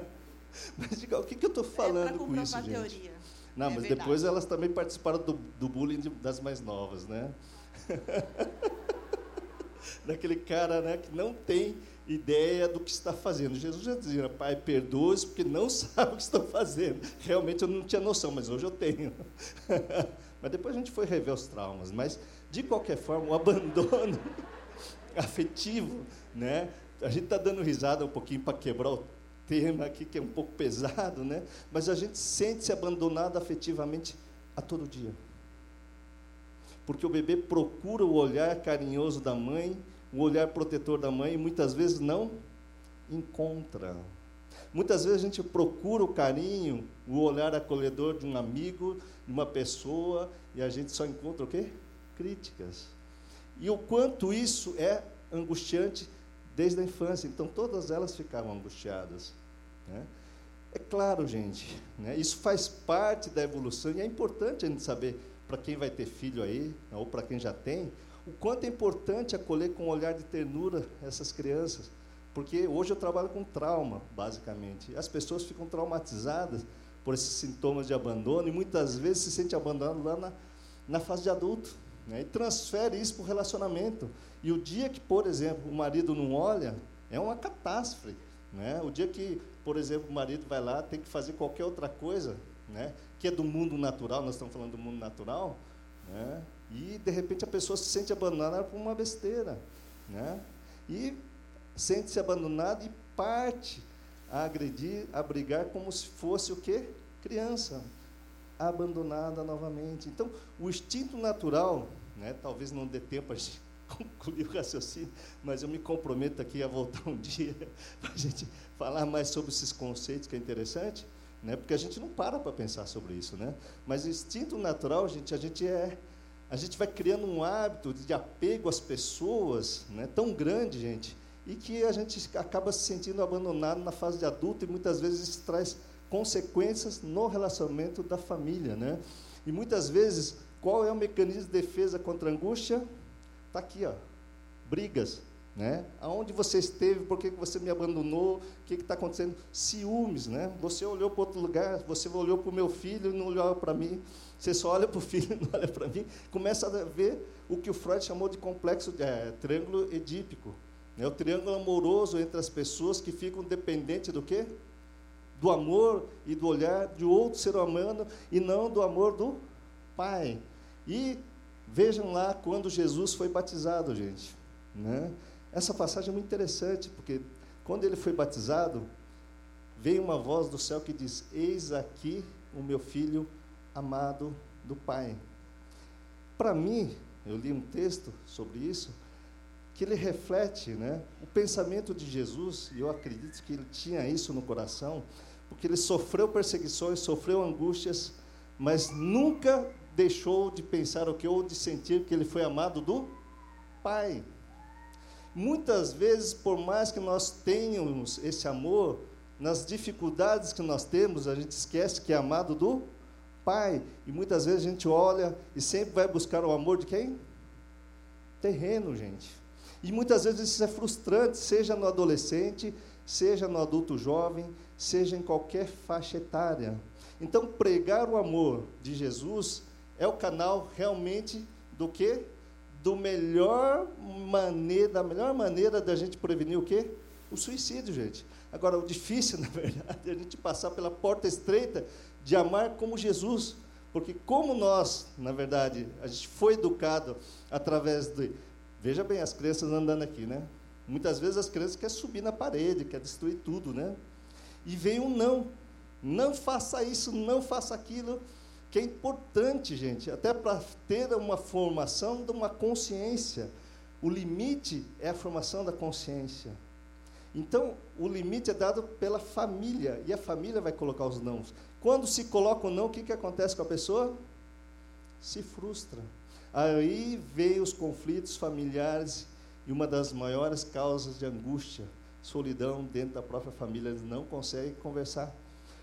Mas diga, o que, que eu estou é falando com isso, comprovar a gente? teoria. Não, É mas verdade. depois elas também participaram do, do bullying de- das mais novas, né? Daquele cara né, que não tem ideia do que está fazendo. Jesus já dizia, pai, perdoe-os porque não sabe o que estão fazendo. Realmente eu não tinha noção, mas hoje eu tenho. mas depois a gente foi rever os traumas. Mas, de qualquer forma, o abandono afetivo, né? A gente está dando risada um pouquinho para quebrar o tema aqui, que é um pouco pesado, né? Mas a gente sente-se abandonado afetivamente a todo dia. Porque o bebê procura o olhar carinhoso da mãe, o olhar protetor da mãe, e muitas vezes não encontra. Muitas vezes a gente procura o carinho, o olhar acolhedor de um amigo, de uma pessoa, e a gente só encontra o quê? Críticas. E o quanto isso é angustiante desde a infância. Então, todas elas ficavam angustiadas. né? É claro, gente, né? isso faz parte da evolução e é importante a gente saber, para quem vai ter filho aí, ou para quem já tem, o quanto é importante acolher com um olhar de ternura essas crianças. Porque hoje eu trabalho com trauma, basicamente. As pessoas ficam traumatizadas por esses sintomas de abandono e muitas vezes se sente abandonado lá na, na fase de adulto. Né? E transfere isso para o relacionamento. E o dia que, por exemplo, o marido não olha, é uma catástrofe. Né? O dia que, por exemplo, o marido vai lá, tem que fazer qualquer outra coisa, né? que é do mundo natural, nós estamos falando do mundo natural, né? E de repente a pessoa se sente abandonada por uma besteira. Né? E sente-se abandonada e parte a agredir, a brigar como se fosse o quê? Criança, abandonada novamente. Então, o instinto natural, né, talvez não dê tempo a gente concluir o raciocínio, mas eu me comprometo aqui a voltar um dia para a gente falar mais sobre esses conceitos, que é interessante, né, porque a gente não para para pensar sobre isso. Né? Mas o instinto natural, gente, a gente é a gente vai criando um hábito de apego às pessoas né, tão grande, gente, e que a gente acaba se sentindo abandonado na fase de adulto e muitas vezes isso traz consequências no relacionamento da família. Né? E muitas vezes, qual é o mecanismo de defesa contra a angústia? Está aqui, ó, brigas. Né? Aonde você esteve, por que você me abandonou, o que está acontecendo? Ciúmes, né? Você olhou para outro lugar, você olhou para o meu filho e não olhou para mim. Você só olha para o filho e não olha para mim. Começa a ver o que o Freud chamou de complexo, é, triângulo edípico. É o triângulo amoroso entre as pessoas que ficam dependentes do quê? Do amor e do olhar de outro ser humano e não do amor do Pai. E vejam lá quando Jesus foi batizado, gente. Né? Essa passagem é muito interessante, porque quando ele foi batizado, veio uma voz do céu que diz: Eis aqui o meu filho amado do Pai. Para mim, eu li um texto sobre isso, que ele reflete né, o pensamento de Jesus, e eu acredito que ele tinha isso no coração, porque ele sofreu perseguições, sofreu angústias, mas nunca deixou de pensar o que ou de sentir que ele foi amado do Pai. Muitas vezes, por mais que nós tenhamos esse amor, nas dificuldades que nós temos, a gente esquece que é amado do Pai. E muitas vezes a gente olha e sempre vai buscar o amor de quem? Terreno, gente. E muitas vezes isso é frustrante, seja no adolescente, seja no adulto jovem, seja em qualquer faixa etária. Então, pregar o amor de Jesus é o canal realmente do que? Do melhor maneira, da melhor maneira da gente prevenir o quê? O suicídio, gente. Agora, o difícil, na verdade, é a gente passar pela porta estreita de amar como Jesus. Porque como nós, na verdade, a gente foi educado através de... Veja bem, as crianças andando aqui, né? Muitas vezes as crianças querem subir na parede, querem destruir tudo, né? E vem um não. Não faça isso, não faça aquilo que é importante, gente, até para ter uma formação de uma consciência. O limite é a formação da consciência. Então, o limite é dado pela família, e a família vai colocar os nãos. Quando se coloca o não, o que, que acontece com a pessoa? Se frustra. Aí veio os conflitos familiares e uma das maiores causas de angústia, solidão dentro da própria família. Eles não conseguem conversar,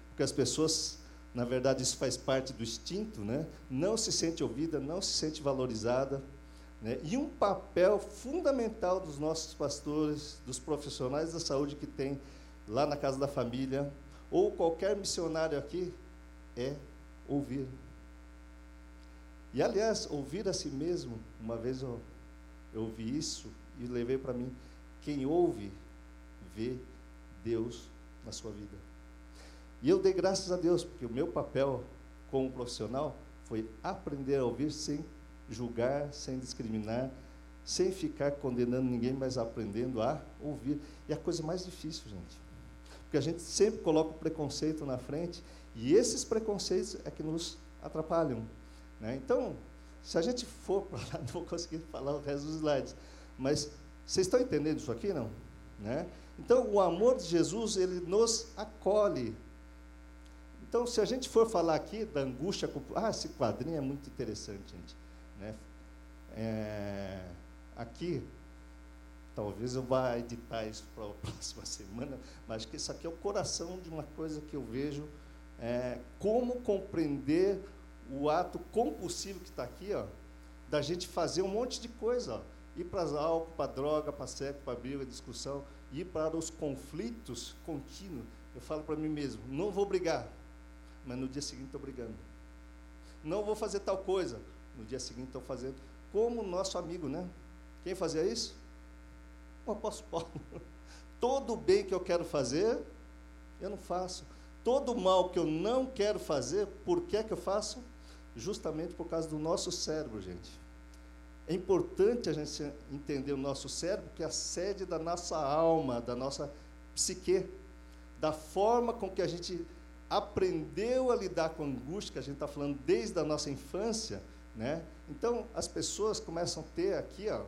porque as pessoas na verdade isso faz parte do instinto, né? não se sente ouvida, não se sente valorizada. Né? E um papel fundamental dos nossos pastores, dos profissionais da saúde que tem lá na casa da família, ou qualquer missionário aqui, é ouvir. E, aliás, ouvir a si mesmo, uma vez eu, eu ouvi isso e levei para mim: quem ouve, vê Deus na sua vida. E eu dei graças a Deus, porque o meu papel como profissional foi aprender a ouvir sem julgar, sem discriminar, sem ficar condenando ninguém, mas aprendendo a ouvir. E a coisa mais difícil, gente. Porque a gente sempre coloca o preconceito na frente, e esses preconceitos é que nos atrapalham. Né? Então, se a gente for para lá, não vou conseguir falar o resto dos slides, mas vocês estão entendendo isso aqui, não? Né? Então, o amor de Jesus, ele nos acolhe, então, se a gente for falar aqui da angústia, ah, esse quadrinho é muito interessante, gente. Né? É, aqui, talvez eu vá editar isso para a próxima semana, mas que isso aqui é o coração de uma coisa que eu vejo, é, como compreender o ato compulsivo que está aqui, ó, da gente fazer um monte de coisa, ó, ir para álcool, para droga, para sexo, para briga, discussão, ir para os conflitos contínuos. Eu falo para mim mesmo, não vou brigar, mas no dia seguinte estou brigando. Não vou fazer tal coisa, no dia seguinte estou fazendo. Como o nosso amigo, né? Quem fazia isso? O apóstolo Paulo. Todo o bem que eu quero fazer, eu não faço. Todo o mal que eu não quero fazer, por que é que eu faço? Justamente por causa do nosso cérebro, gente. É importante a gente entender o nosso cérebro, que é a sede da nossa alma, da nossa psique, da forma com que a gente aprendeu a lidar com angústia, que a gente está falando desde a nossa infância, né? Então, as pessoas começam a ter aqui ó,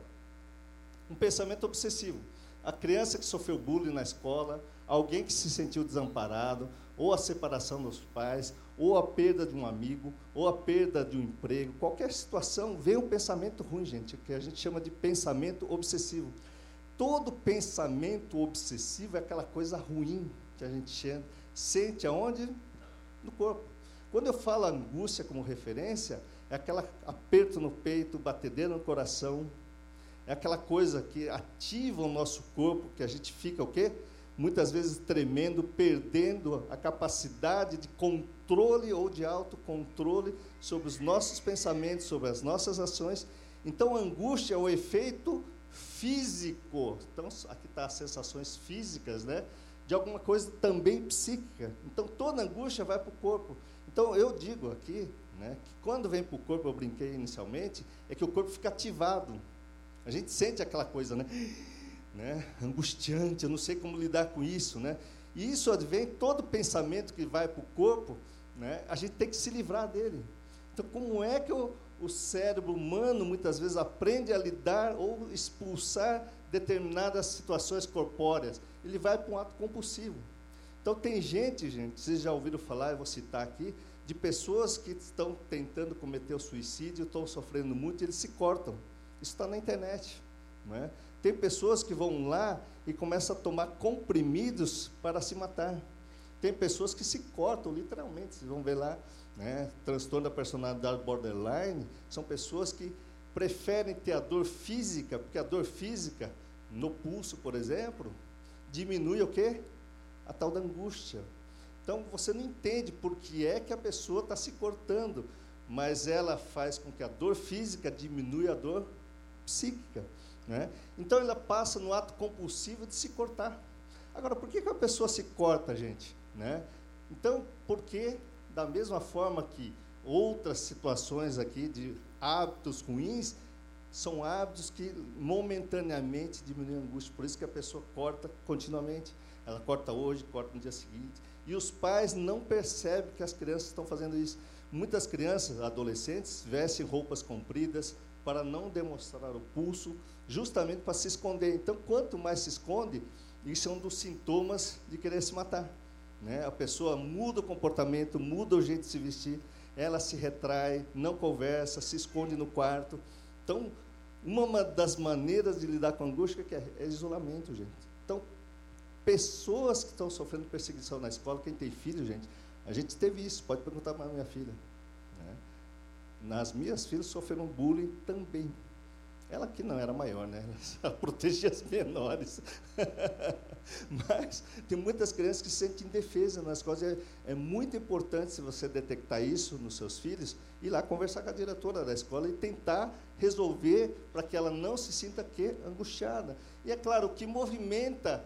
um pensamento obsessivo. A criança que sofreu bullying na escola, alguém que se sentiu desamparado, ou a separação dos pais, ou a perda de um amigo, ou a perda de um emprego, qualquer situação, vem um pensamento ruim, gente, que a gente chama de pensamento obsessivo. Todo pensamento obsessivo é aquela coisa ruim que a gente chama sente aonde? No corpo. Quando eu falo angústia como referência, é aquele aperto no peito, batedeira no coração, é aquela coisa que ativa o nosso corpo, que a gente fica o quê? Muitas vezes tremendo, perdendo a capacidade de controle ou de autocontrole sobre os nossos pensamentos, sobre as nossas ações. Então, a angústia é o efeito físico. Então, aqui está as sensações físicas, né? De alguma coisa também psíquica. Então, toda angústia vai para o corpo. Então, eu digo aqui, né, que quando vem para o corpo, eu brinquei inicialmente, é que o corpo fica ativado. A gente sente aquela coisa, né? né? Angustiante, eu não sei como lidar com isso, né? E isso advém, todo pensamento que vai para o corpo, né, a gente tem que se livrar dele. Então, como é que o, o cérebro humano, muitas vezes, aprende a lidar ou expulsar determinadas situações corpóreas? Ele vai para um ato compulsivo. Então tem gente, gente, vocês já ouviram falar, eu vou citar aqui, de pessoas que estão tentando cometer o suicídio, estão sofrendo muito, e eles se cortam. Isso está na internet. Não é? Tem pessoas que vão lá e começam a tomar comprimidos para se matar. Tem pessoas que se cortam, literalmente. Vocês vão ver lá, né? transtorno da personalidade borderline, são pessoas que preferem ter a dor física, porque a dor física, no pulso, por exemplo, diminui o quê? A tal da angústia. Então, você não entende por que é que a pessoa está se cortando, mas ela faz com que a dor física diminua a dor psíquica. Né? Então, ela passa no ato compulsivo de se cortar. Agora, por que, que a pessoa se corta, gente? Né? Então, porque, da mesma forma que outras situações aqui de hábitos ruins, são hábitos que momentaneamente diminuem a angústia. Por isso que a pessoa corta continuamente. Ela corta hoje, corta no dia seguinte. E os pais não percebem que as crianças estão fazendo isso. Muitas crianças, adolescentes, vestem roupas compridas para não demonstrar o pulso, justamente para se esconder. Então, quanto mais se esconde, isso é um dos sintomas de querer se matar. Né? A pessoa muda o comportamento, muda o jeito de se vestir, ela se retrai, não conversa, se esconde no quarto. Então, uma das maneiras de lidar com angústia é, é isolamento, gente. Então, pessoas que estão sofrendo perseguição na escola, quem tem filho, gente, a gente teve isso, pode perguntar para a minha filha. Né? Nas minhas filhas sofreram bullying também. Ela que não era maior, né? Ela protegia as menores. Mas tem muitas crianças que se sentem indefesas nas coisas. É, é, muito importante, se você detectar isso nos seus filhos, ir lá conversar com a diretora da escola e tentar resolver para que ela não se sinta que angustiada. E é claro, o que movimenta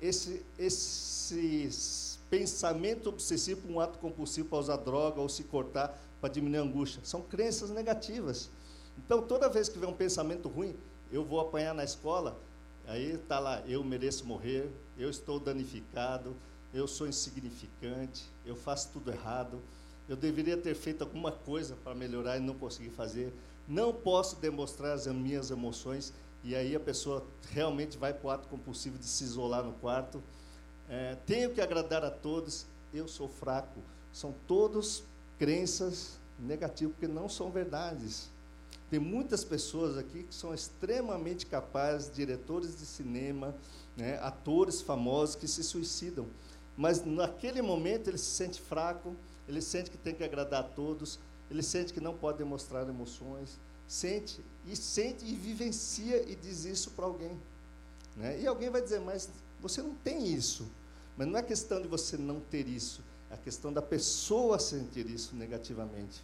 esse, esse pensamento obsessivo, um ato compulsivo para usar droga ou se cortar para diminuir a angústia, são crenças negativas. Então, toda vez que vem um pensamento ruim, eu vou apanhar na escola, aí está lá, eu mereço morrer, eu estou danificado, eu sou insignificante, eu faço tudo errado, eu deveria ter feito alguma coisa para melhorar e não consegui fazer, não posso demonstrar as minhas emoções, e aí a pessoa realmente vai para o ato compulsivo de se isolar no quarto. É, tenho que agradar a todos, eu sou fraco. São todos crenças negativas, porque não são verdades. Tem muitas pessoas aqui que são extremamente capazes, diretores de cinema, né, atores famosos que se suicidam. Mas naquele momento ele se sente fraco, ele sente que tem que agradar a todos, ele sente que não pode demonstrar emoções, sente e sente e vivencia e diz isso para alguém. Né? E alguém vai dizer, mas você não tem isso. Mas não é questão de você não ter isso, é a questão da pessoa sentir isso negativamente.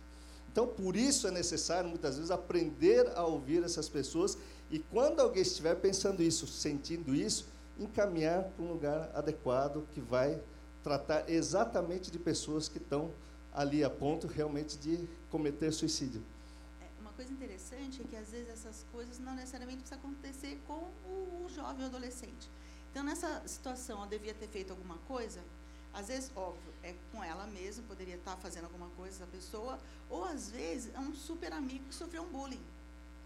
Então, por isso é necessário, muitas vezes, aprender a ouvir essas pessoas e, quando alguém estiver pensando isso, sentindo isso, encaminhar para um lugar adequado que vai tratar exatamente de pessoas que estão ali a ponto realmente de cometer suicídio. É, uma coisa interessante é que, às vezes, essas coisas não necessariamente precisam acontecer com o, jovem ou adolescente. Então, nessa situação, eu devia ter feito alguma coisa, às vezes, óbvio, é com ela mesma, poderia estar fazendo alguma coisa essa pessoa, ou às vezes é um super amigo que sofreu um bullying.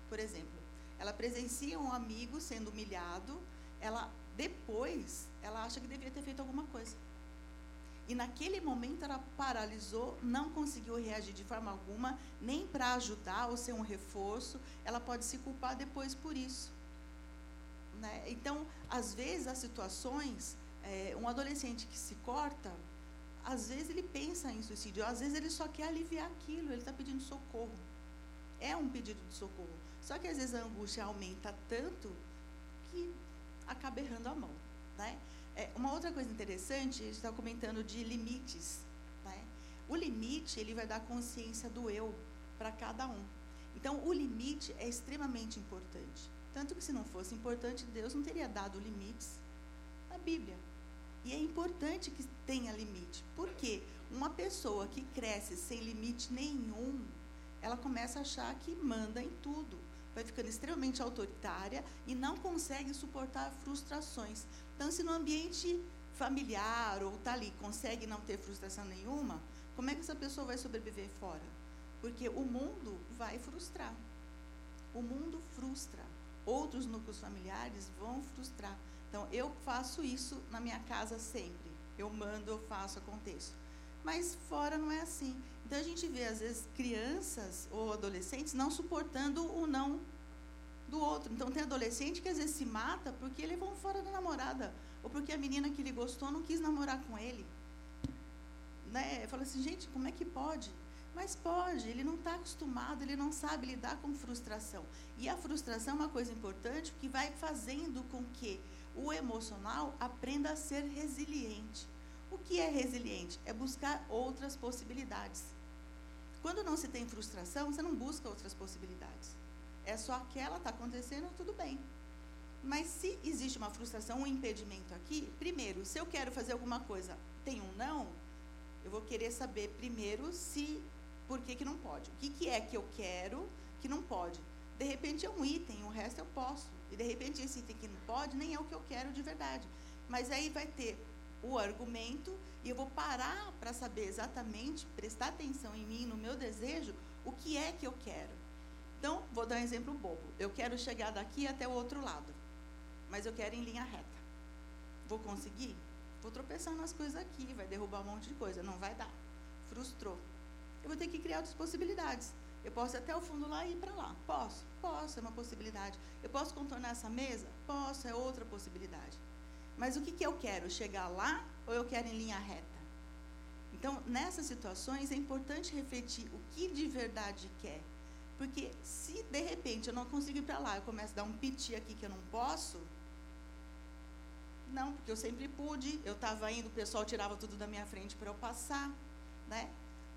Por exemplo, ela presencia um amigo sendo humilhado, ela depois ela acha que deveria ter feito alguma coisa. E naquele momento ela paralisou, não conseguiu reagir de forma alguma, nem para ajudar ou ser um reforço. Ela pode se culpar depois por isso. Né? Então, às vezes, as situações é, um adolescente que se corta, às vezes ele pensa em suicídio, às vezes ele só quer aliviar aquilo, ele está pedindo socorro. É um pedido de socorro. Só que às vezes a angústia aumenta tanto que acaba errando a mão. Né? É, uma outra coisa interessante, a gente está comentando de limites. Né? O limite ele vai dar consciência do eu para cada um. Então, o limite é extremamente importante. Tanto que, se não fosse importante, Deus não teria dado limites na Bíblia. E é importante que tenha limite. Porque uma pessoa que cresce sem limite nenhum, ela começa a achar que manda em tudo. Vai ficando extremamente autoritária e não consegue suportar frustrações. Então, se no ambiente familiar ou tá ali consegue não ter frustração nenhuma, como é que essa pessoa vai sobreviver fora? Porque o mundo vai frustrar. O mundo frustra. Outros núcleos familiares vão frustrar. Então, eu faço isso na minha casa sempre. eu mando, eu faço, aconteço. Mas fora não é assim. Então a gente vê, às vezes, crianças ou adolescentes não suportando o não do outro. Então tem adolescente que às vezes se mata porque ele vão fora da namorada. Ou porque a menina que ele gostou não quis namorar com ele. Né? Fala assim, gente, como é que pode? Mas pode, ele não está acostumado, ele não sabe lidar com frustração. E a frustração é uma coisa importante que vai fazendo com que o emocional aprenda a ser resiliente. O que é resiliente? É buscar outras possibilidades. Quando não se tem frustração, você não busca outras possibilidades. É só aquela está acontecendo, tudo bem. Mas se existe uma frustração, um impedimento aqui, primeiro, se eu quero fazer alguma coisa, tem um não, eu vou querer saber primeiro se por que, que não pode. O que, que é que eu quero que não pode? De repente é um item, o resto eu posso. E de repente esse item que não pode nem é o que eu quero de verdade. Mas aí vai ter o argumento e eu vou parar para saber exatamente, prestar atenção em mim, no meu desejo, o que é que eu quero. Então, vou dar um exemplo bobo. Eu quero chegar daqui até o outro lado, mas eu quero em linha reta. Vou conseguir? Vou tropeçar nas coisas aqui, vai derrubar um monte de coisa. Não vai dar. Frustrou. Eu vou ter que criar outras possibilidades. Eu posso ir até o fundo lá e ir para lá. Posso? Posso, é uma possibilidade. Eu posso contornar essa mesa? Posso, é outra possibilidade. Mas o que, que eu quero? Chegar lá ou eu quero em linha reta? Então, nessas situações, é importante refletir o que de verdade quer. Porque se de repente eu não consigo ir para lá, eu começo a dar um piti aqui que eu não posso, não, porque eu sempre pude, eu estava indo, o pessoal tirava tudo da minha frente para eu passar, né?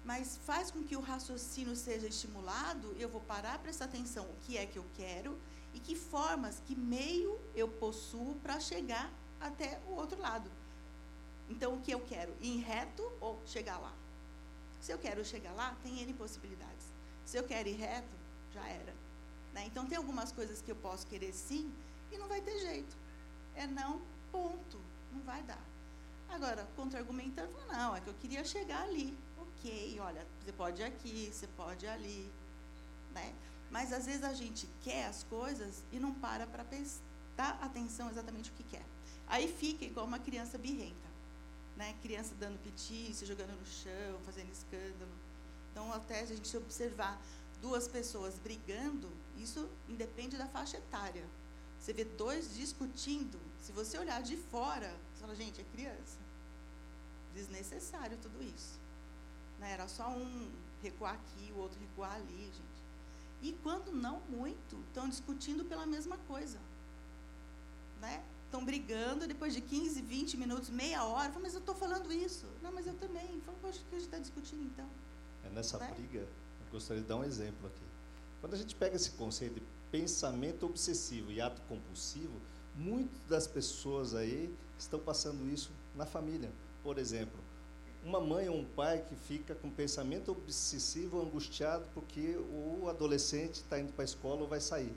Mas faz com que o raciocínio seja estimulado, eu vou parar, prestar atenção o que é que eu quero e que formas, que meio eu possuo para chegar até o outro lado. Então, o que eu quero? Ir reto ou chegar lá? Se eu quero chegar lá, tem N possibilidades. Se eu quero ir reto, já era. Né? Então, tem algumas coisas que eu posso querer sim e não vai ter jeito. É não, ponto. Não vai dar. Agora, contra-argumentando, não, é que eu queria chegar ali. Olha, você pode ir aqui, você pode ir ali. Né? Mas às vezes a gente quer as coisas e não para para prestar atenção exatamente o que quer. Aí fica igual uma criança birrenta. Né? Criança dando piti, se jogando no chão, fazendo escândalo. Então, até a gente observar duas pessoas brigando, isso independe da faixa etária. Você vê dois discutindo, se você olhar de fora, você fala, gente, é criança. Desnecessário tudo isso. Né? Era só um recuar aqui, o outro recuar ali, gente. E quando não muito, estão discutindo pela mesma coisa. Né? Estão brigando, depois de 15, 20 minutos, meia hora, mas eu estou falando isso. Não, mas eu também. Falo, poxa, o que a gente está discutindo então? É nessa né? briga, eu gostaria de dar um exemplo aqui. Quando a gente pega esse conceito de pensamento obsessivo e ato compulsivo, muitas das pessoas aí estão passando isso na família. Por exemplo, uma mãe ou um pai que fica com pensamento obsessivo, angustiado, porque o adolescente está indo para a escola ou vai sair.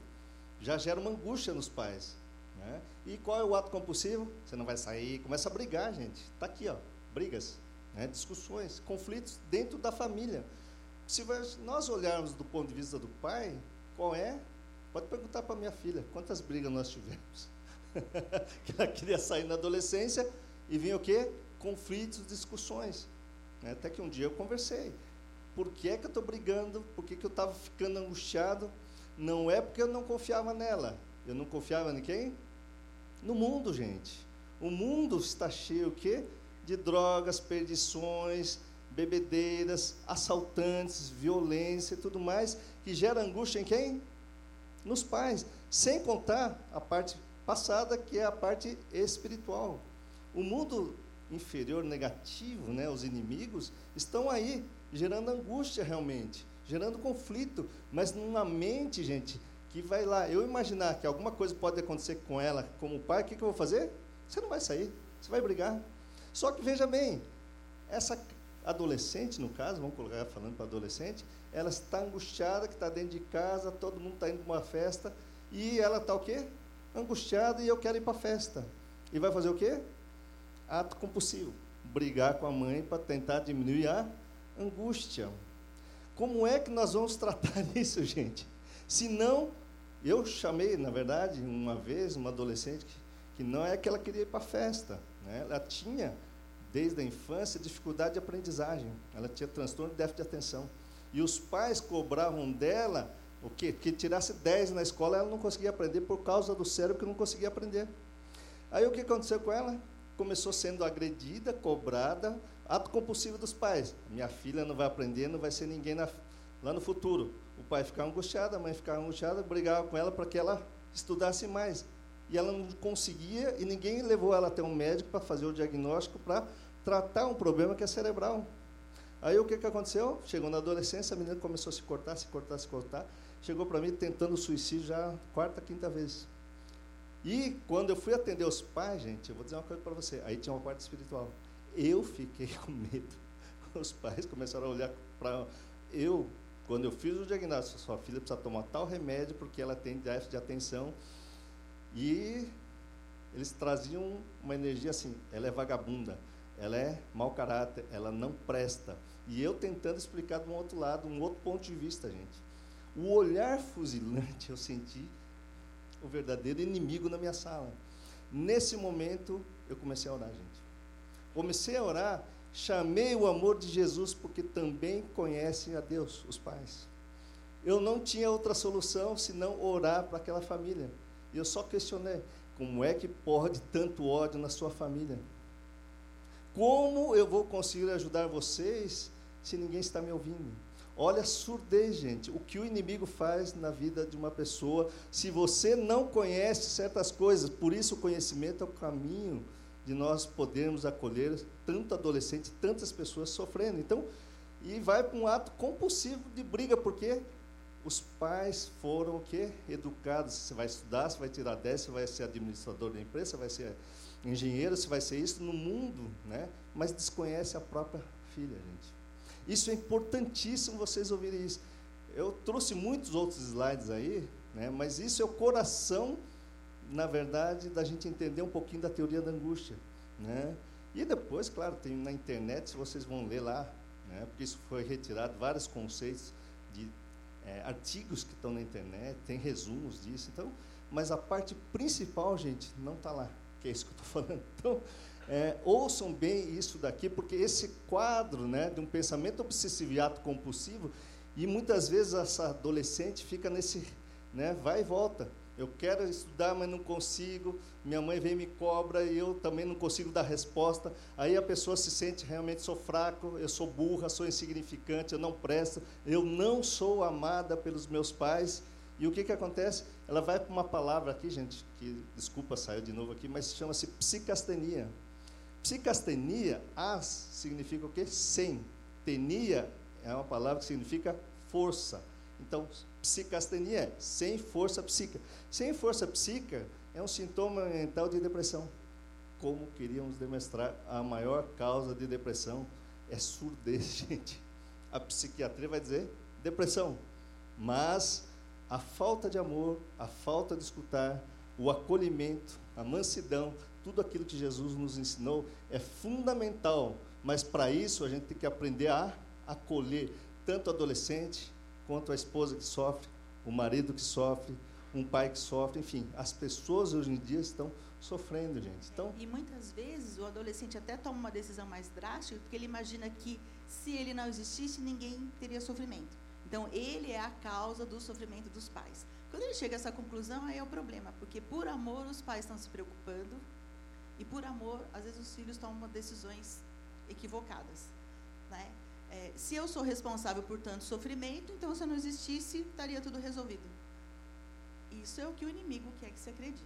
Já gera uma angústia nos pais. Né? E qual é o ato compulsivo? Você não vai sair, começa a brigar, gente. Está aqui, ó, brigas né, discussões, conflitos dentro da família. Se nós olharmos do ponto de vista do pai, qual é? Pode perguntar para minha filha, quantas brigas nós tivemos? que ela queria sair na adolescência e vinha o quê? Conflitos, discussões. Né? Até que um dia eu conversei. Por que é que eu estou brigando? Por que, que eu estava ficando angustiado? Não é porque eu não confiava nela. Eu não confiava em quem? No mundo, gente. O mundo está cheio o quê? de drogas, perdições, bebedeiras, assaltantes, violência e tudo mais, que gera angústia em quem? Nos pais. Sem contar a parte passada, que é a parte espiritual. O mundo inferior, negativo, né, os inimigos, estão aí, gerando angústia realmente, gerando conflito, mas numa mente, gente, que vai lá, eu imaginar que alguma coisa pode acontecer com ela como pai, o que, que eu vou fazer? Você não vai sair, você vai brigar, só que veja bem, essa adolescente, no caso, vamos colocar falando para adolescente, ela está angustiada, que está dentro de casa, todo mundo está indo para uma festa, e ela está o quê? Angustiada e eu quero ir para a festa. E vai fazer o quê? Ato compulsivo. Brigar com a mãe para tentar diminuir a angústia. Como é que nós vamos tratar isso, gente? Se não, eu chamei, na verdade, uma vez, uma adolescente que, que não é que ela queria ir para a festa. Né? Ela tinha desde a infância, dificuldade de aprendizagem. Ela tinha transtorno de déficit de atenção. E os pais cobravam dela o quê? Que tirasse 10 na escola, ela não conseguia aprender por causa do cérebro que não conseguia aprender. Aí o que aconteceu com ela? Começou sendo agredida, cobrada, ato compulsivo dos pais. Minha filha não vai aprender, não vai ser ninguém na, lá no futuro. O pai ficava angustiado, a mãe ficava angustiada, brigava com ela para que ela estudasse mais. E ela não conseguia, e ninguém levou ela até um médico para fazer o diagnóstico, para tratar um problema que é cerebral. Aí o que, que aconteceu? Chegou na adolescência, a menina começou a se cortar, se cortar, se cortar. Chegou para mim tentando suicídio já quarta, quinta vez. E quando eu fui atender os pais, gente, eu vou dizer uma coisa para você. Aí tinha uma parte espiritual. Eu fiquei com medo. Os pais começaram a olhar para eu. Quando eu fiz o diagnóstico, sua filha precisa tomar tal remédio porque ela tem déficit de atenção. E eles traziam uma energia assim: ela é vagabunda, ela é mau caráter, ela não presta. E eu tentando explicar de um outro lado, um outro ponto de vista, gente. O olhar fuzilante eu senti o verdadeiro inimigo na minha sala. Nesse momento, eu comecei a orar, gente. Comecei a orar, chamei o amor de Jesus, porque também conhecem a Deus, os pais. Eu não tinha outra solução senão orar para aquela família. E eu só questionei: como é que pode tanto ódio na sua família? Como eu vou conseguir ajudar vocês se ninguém está me ouvindo? Olha a surdez, gente. O que o inimigo faz na vida de uma pessoa, se você não conhece certas coisas, por isso o conhecimento é o caminho de nós podermos acolher tanto adolescente, tantas pessoas sofrendo. Então, e vai para um ato compulsivo de briga, porque os pais foram o quê? Educados. Você vai estudar, você vai tirar 10, você vai ser administrador da empresa, você vai ser engenheiro, você vai ser isso no mundo, né? Mas desconhece a própria filha, gente. Isso é importantíssimo vocês ouvirem isso. Eu trouxe muitos outros slides aí, né, mas isso é o coração, na verdade, da gente entender um pouquinho da teoria da angústia. Né? E depois, claro, tem na internet, vocês vão ler lá, né, porque isso foi retirado, vários conceitos de é, artigos que estão na internet, tem resumos disso. Então, mas a parte principal, gente, não está lá, que é isso que eu estou falando. Então, é, ouçam bem isso daqui, porque esse quadro né, de um pensamento obsessivo e ato compulsivo, e muitas vezes essa adolescente fica nesse, né, vai e volta. Eu quero estudar, mas não consigo. Minha mãe vem e me cobra e eu também não consigo dar resposta. Aí a pessoa se sente realmente sou fraco, eu sou burra, sou insignificante, eu não presto, eu não sou amada pelos meus pais. E o que, que acontece? Ela vai para uma palavra aqui, gente, que desculpa saiu de novo aqui, mas chama-se psicastenia. Psicastenia, as, significa o quê? Sem. Tenia é uma palavra que significa força. Então, psicastenia é sem força psíquica. Sem força psíquica é um sintoma mental de depressão. Como queríamos demonstrar, a maior causa de depressão é surdez, gente. A psiquiatria vai dizer depressão. Mas a falta de amor, a falta de escutar, o acolhimento, a mansidão, tudo aquilo que Jesus nos ensinou é fundamental, mas para isso a gente tem que aprender a acolher tanto o adolescente quanto a esposa que sofre, o marido que sofre, um pai que sofre, enfim, as pessoas hoje em dia estão sofrendo, gente. Então, e muitas vezes o adolescente até toma uma decisão mais drástica, porque ele imagina que se ele não existisse, ninguém teria sofrimento. Então, ele é a causa do sofrimento dos pais. Quando ele chega a essa conclusão, aí é o problema, porque por amor os pais estão se preocupando, e por amor, às vezes os filhos tomam decisões equivocadas. Né? É, se eu sou responsável por tanto sofrimento, então se eu não existisse, estaria tudo resolvido. Isso é o que o inimigo quer que se acredite.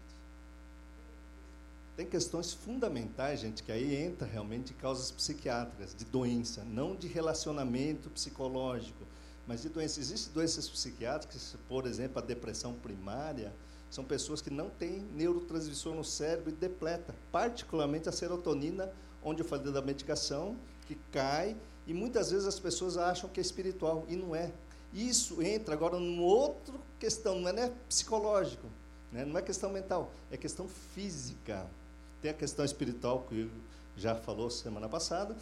Tem questões fundamentais, gente, que aí entra realmente de causas psiquiátricas, de doença, não de relacionamento psicológico, mas de doença. Existem doenças psiquiátricas, por exemplo, a depressão primária, são pessoas que não têm neurotransmissor no cérebro e depleta, particularmente a serotonina, onde eu falei da medicação, que cai, e muitas vezes as pessoas acham que é espiritual, e não é. Isso entra agora numa outra questão, não é, né, psicológico, né? não é questão mental, é questão física. Tem a questão espiritual, que eu já falou semana passada,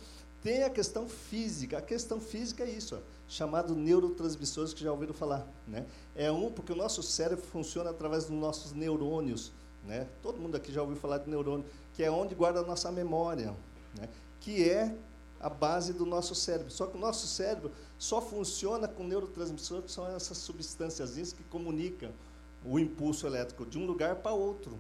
tem a questão física. A questão física é isso, ó, chamado neurotransmissores, que já ouviram falar. Né? É um, porque o nosso cérebro funciona através dos nossos neurônios. Né? Todo mundo aqui já ouviu falar de neurônio, que é onde guarda a nossa memória. Né? que é a base do nosso cérebro. Só que o nosso cérebro só funciona com neurotransmissores, que são essas substâncias que comunicam o impulso elétrico de um lugar para outro.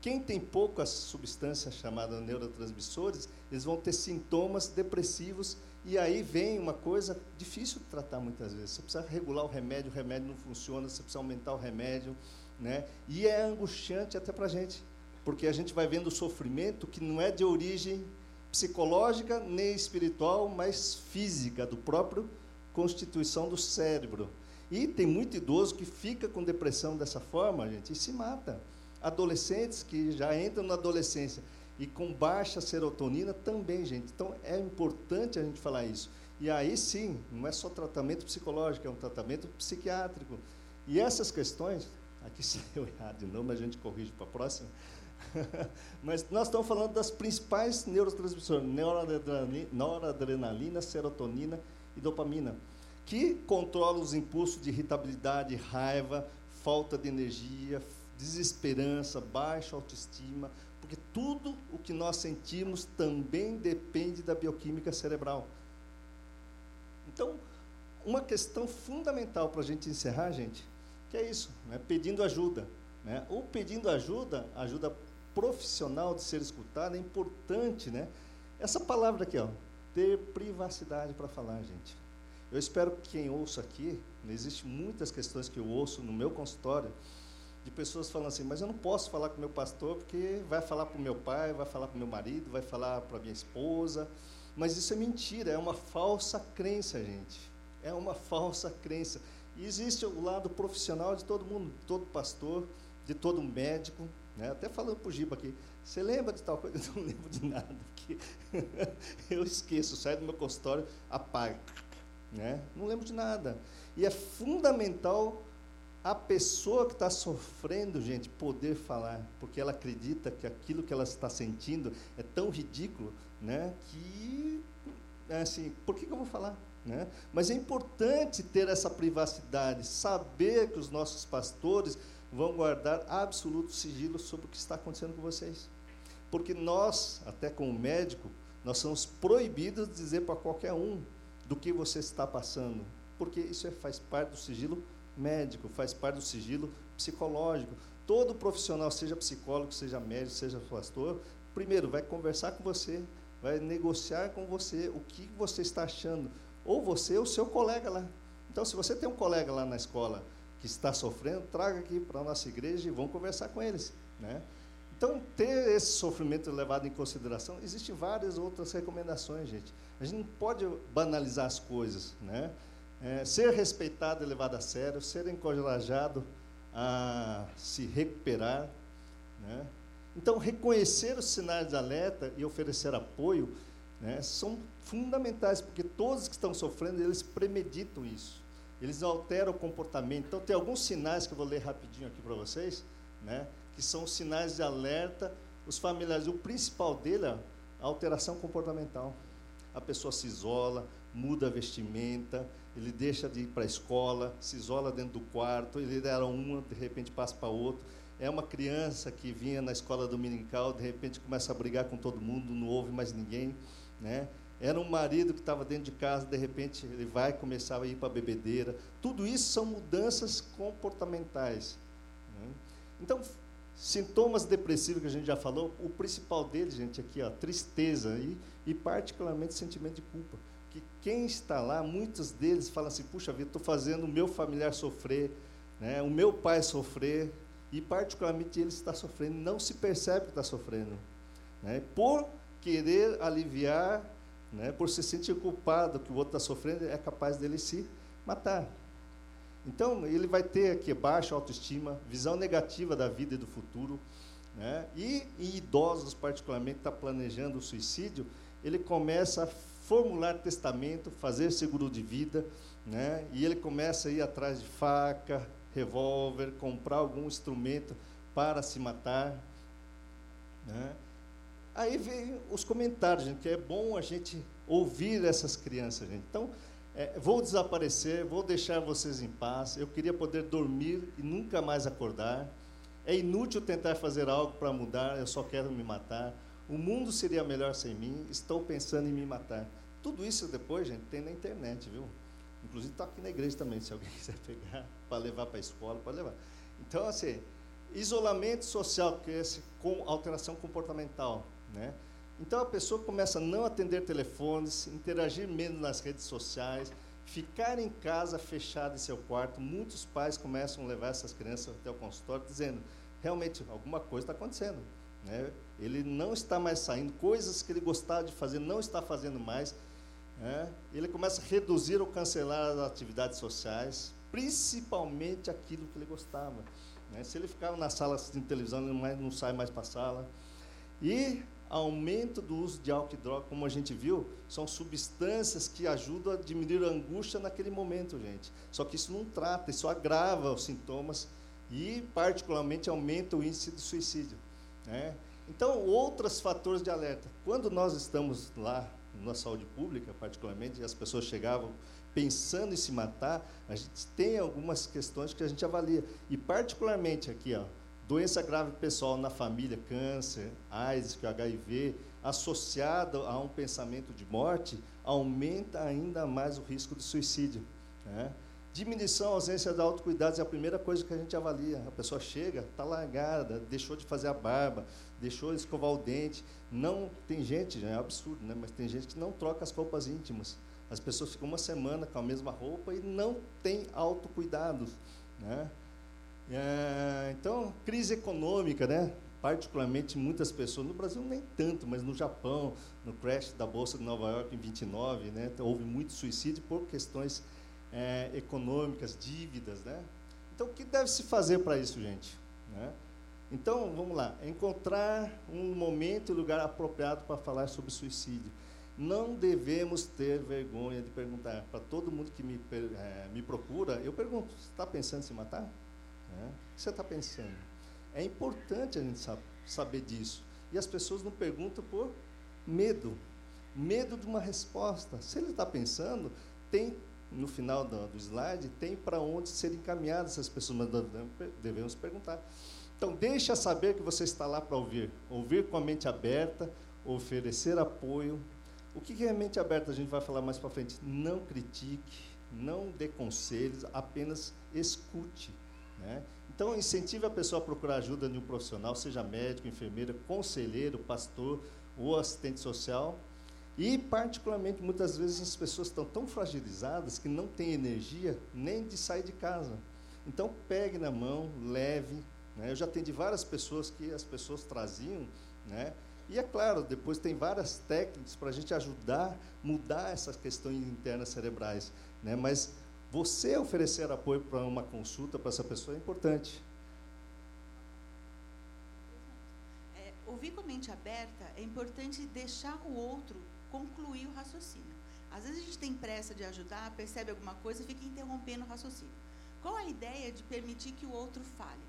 Quem tem poucas substâncias chamadas neurotransmissores, eles vão ter sintomas depressivos e aí vem uma coisa difícil de tratar muitas vezes. Você precisa regular o remédio, o remédio não funciona, você precisa aumentar o remédio, né? E é angustiante até para a gente, porque a gente vai vendo o sofrimento que não é de origem psicológica nem espiritual, mas física, do próprio constituição do cérebro. E tem muito idoso que fica com depressão dessa forma, gente, e se mata. Adolescentes que já entram na adolescência e com baixa serotonina também, gente. Então é importante a gente falar isso. E aí sim, não é só tratamento psicológico, é um tratamento psiquiátrico. E essas questões, aqui saiu errado de mas a gente corrige para a próxima. Mas nós estamos falando das principais neurotransmissores, noradrenalina, serotonina e dopamina, que controlam os impulsos de irritabilidade, raiva, falta de energia, desesperança, baixa autoestima, porque tudo o que nós sentimos também depende da bioquímica cerebral. Então, uma questão fundamental para a gente encerrar, gente, que é isso, né? pedindo ajuda. Né? Ou pedindo ajuda, ajuda profissional de ser escutado é importante, né? Essa palavra aqui, ó, ter privacidade para falar, gente. Eu espero que quem ouça aqui, né, existe muitas questões que eu ouço no meu consultório, de pessoas falando assim, mas eu não posso falar com meu pastor porque vai falar para o meu pai, vai falar para o meu marido, vai falar para a minha esposa. Mas isso é mentira, é uma falsa crença, gente. É uma falsa crença. E existe o lado profissional de todo mundo, de todo pastor, de todo médico, né? Até falando para o Giba aqui, você lembra de tal coisa? Eu não lembro de nada, porque eu esqueço, saio do meu consultório, apago. Né? Não lembro de nada. E é fundamental a pessoa que está sofrendo, gente, poder falar, porque ela acredita que aquilo que ela está sentindo é tão ridículo, né, que, é assim, por que, que eu vou falar? Né? Mas é importante ter essa privacidade, saber que os nossos pastores vão guardar absoluto sigilo sobre o que está acontecendo com vocês. Porque nós, até como médico, nós somos proibidos de dizer para qualquer um do que você está passando, porque isso é, faz parte do sigilo médico, faz parte do sigilo psicológico. Todo profissional, seja psicólogo, seja médico, seja pastor, primeiro vai conversar com você, vai negociar com você o que você está achando, ou você ou seu colega lá. Então, se você tem um colega lá na escola que está sofrendo, traga aqui para a nossa igreja e vamos conversar com eles. Né? Então, ter esse sofrimento levado em consideração, existem várias outras recomendações, gente. A gente não pode banalizar as coisas. Né? É, ser respeitado e levado a sério, ser encorajado a se recuperar. Né? Então, reconhecer os sinais de alerta e oferecer apoio né, são fundamentais, porque todos que estão sofrendo, eles premeditam isso eles alteram o comportamento. Então, tem alguns sinais que eu vou ler rapidinho aqui para vocês, né, que são sinais de alerta. Os familiares, o principal dele é a alteração comportamental. A pessoa se isola, muda a vestimenta, ele deixa de ir para a escola, se isola dentro do quarto, ele era uma, de repente passa para outro. É uma criança que vinha na escola dominical, de repente começa a brigar com todo mundo, não ouve mais ninguém, né? Era um marido que estava dentro de casa, de repente ele vai começar a ir para a bebedeira. Tudo isso são mudanças comportamentais. Né? Então, sintomas depressivos que a gente já falou, o principal deles, gente, aqui, ó, tristeza e, e particularmente sentimento de culpa. Que quem está lá, muitos deles falam assim: puxa vida, estou fazendo o meu familiar sofrer, né, o meu pai sofrer, e particularmente ele está sofrendo, não se percebe que está sofrendo. Né, por querer aliviar né, por se sentir culpado que o outro está sofrendo, é capaz dele se matar. Então, ele vai ter aqui baixa autoestima, visão negativa da vida e do futuro, né, e em idosos, particularmente, está planejando o suicídio, ele começa a formular testamento, fazer seguro de vida, né, e ele começa a ir atrás de faca, revólver, comprar algum instrumento para se matar. Né, Aí vem os comentários, gente, que é bom a gente ouvir essas crianças, gente. Então, é, vou desaparecer, vou deixar vocês em paz. Eu queria poder dormir e nunca mais acordar. É inútil tentar fazer algo para mudar, eu só quero me matar. O mundo seria melhor sem mim. Estou pensando em me matar. Tudo isso depois, gente, tem na internet, viu? Inclusive está aqui na igreja também, se alguém quiser pegar para levar para a escola, pode levar. Então, assim, isolamento social, que é esse com alteração comportamental, né? Então a pessoa começa a não atender telefones, interagir menos nas redes sociais, ficar em casa fechado em seu quarto. Muitos pais começam a levar essas crianças até o consultório dizendo: realmente alguma coisa está acontecendo. Né? Ele não está mais saindo, coisas que ele gostava de fazer não está fazendo mais. Né? Ele começa a reduzir ou cancelar as atividades sociais, principalmente aquilo que ele gostava. Né? Se ele ficava na sala assistindo televisão, ele não, não sai mais para a sala. E aumento do uso de álcool e droga, como a gente viu, são substâncias que ajudam a diminuir a angústia naquele momento, gente. Só que isso não trata, isso agrava os sintomas e, particularmente, aumenta o índice de suicídio. Né? Então, outros fatores de alerta. Quando nós estamos lá na saúde pública, particularmente, as pessoas chegavam pensando em se matar, a gente tem algumas questões que a gente avalia. E, particularmente, aqui, ó, doença grave pessoal na família, câncer, AIDS, que é HIV, associado a um pensamento de morte, aumenta ainda mais o risco de suicídio. Né? Diminuição, ausência de autocuidados é a primeira coisa que a gente avalia. A pessoa chega, está largada, deixou de fazer a barba, deixou de escovar o dente. Não tem gente, é absurdo, né? mas tem gente que não troca as roupas íntimas. As pessoas ficam uma semana com a mesma roupa e não tem autocuidados. Né? É, então, crise econômica, né? particularmente muitas pessoas, no Brasil nem tanto, mas no Japão, no crash da Bolsa de Nova York em 29, né? houve muito suicídio por questões é, econômicas, dívidas. Né? Então, o que deve se fazer para isso, gente? Né? Então, vamos lá, encontrar um momento e lugar apropriado para falar sobre suicídio. Não devemos ter vergonha de perguntar. Para todo mundo que me, é, me procura, eu pergunto: você está pensando em se matar? É, o que você está pensando? É importante a gente saber disso. E as pessoas não perguntam por medo medo de uma resposta. Se ele está pensando, tem no final do, do slide, tem para onde ser encaminhadas essas pessoas, mas devemos perguntar. Então, deixa saber que você está lá para ouvir. Ouvir com a mente aberta, oferecer apoio. O que é mente aberta? A gente vai falar mais para frente. Não critique, não dê conselhos, apenas escute. Né? Então, incentive a pessoa a procurar ajuda de um profissional, seja médico, enfermeira, conselheiro, pastor ou assistente social, e, particularmente, muitas vezes as pessoas estão tão fragilizadas que não têm energia nem de sair de casa. Então, pegue na mão, leve. Né? Eu já atendi várias pessoas que as pessoas traziam, né? E é claro, depois tem várias técnicas para a gente ajudar, mudar essas questões internas cerebrais. Né? Mas você oferecer apoio para uma consulta para essa pessoa é importante. É, ouvir com a mente aberta é importante deixar o outro concluir o raciocínio. Às vezes a gente tem pressa de ajudar, percebe alguma coisa e fica interrompendo o raciocínio. Qual a ideia de permitir que o outro fale?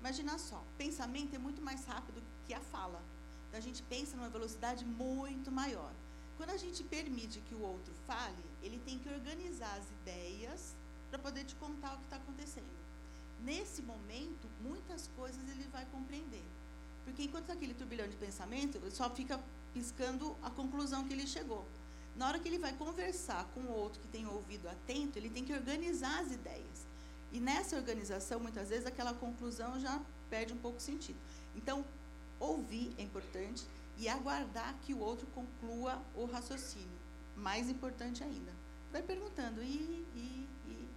Imagina só, pensamento é muito mais rápido que a fala. Então a gente pensa numa velocidade muito maior. Quando a gente permite que o outro fale, ele tem que organizar as ideias para poder te contar o que está acontecendo. Nesse momento, muitas coisas ele vai compreender. Porque enquanto aquele turbilhão de pensamento, ele só fica piscando a conclusão que ele chegou. Na hora que ele vai conversar com o outro que tem ouvido atento, ele tem que organizar as ideias. E nessa organização, muitas vezes, aquela conclusão já perde um pouco o sentido. Então, ouvir é importante e aguardar que o outro conclua o raciocínio. Mais importante ainda. Vai perguntando e, e, e,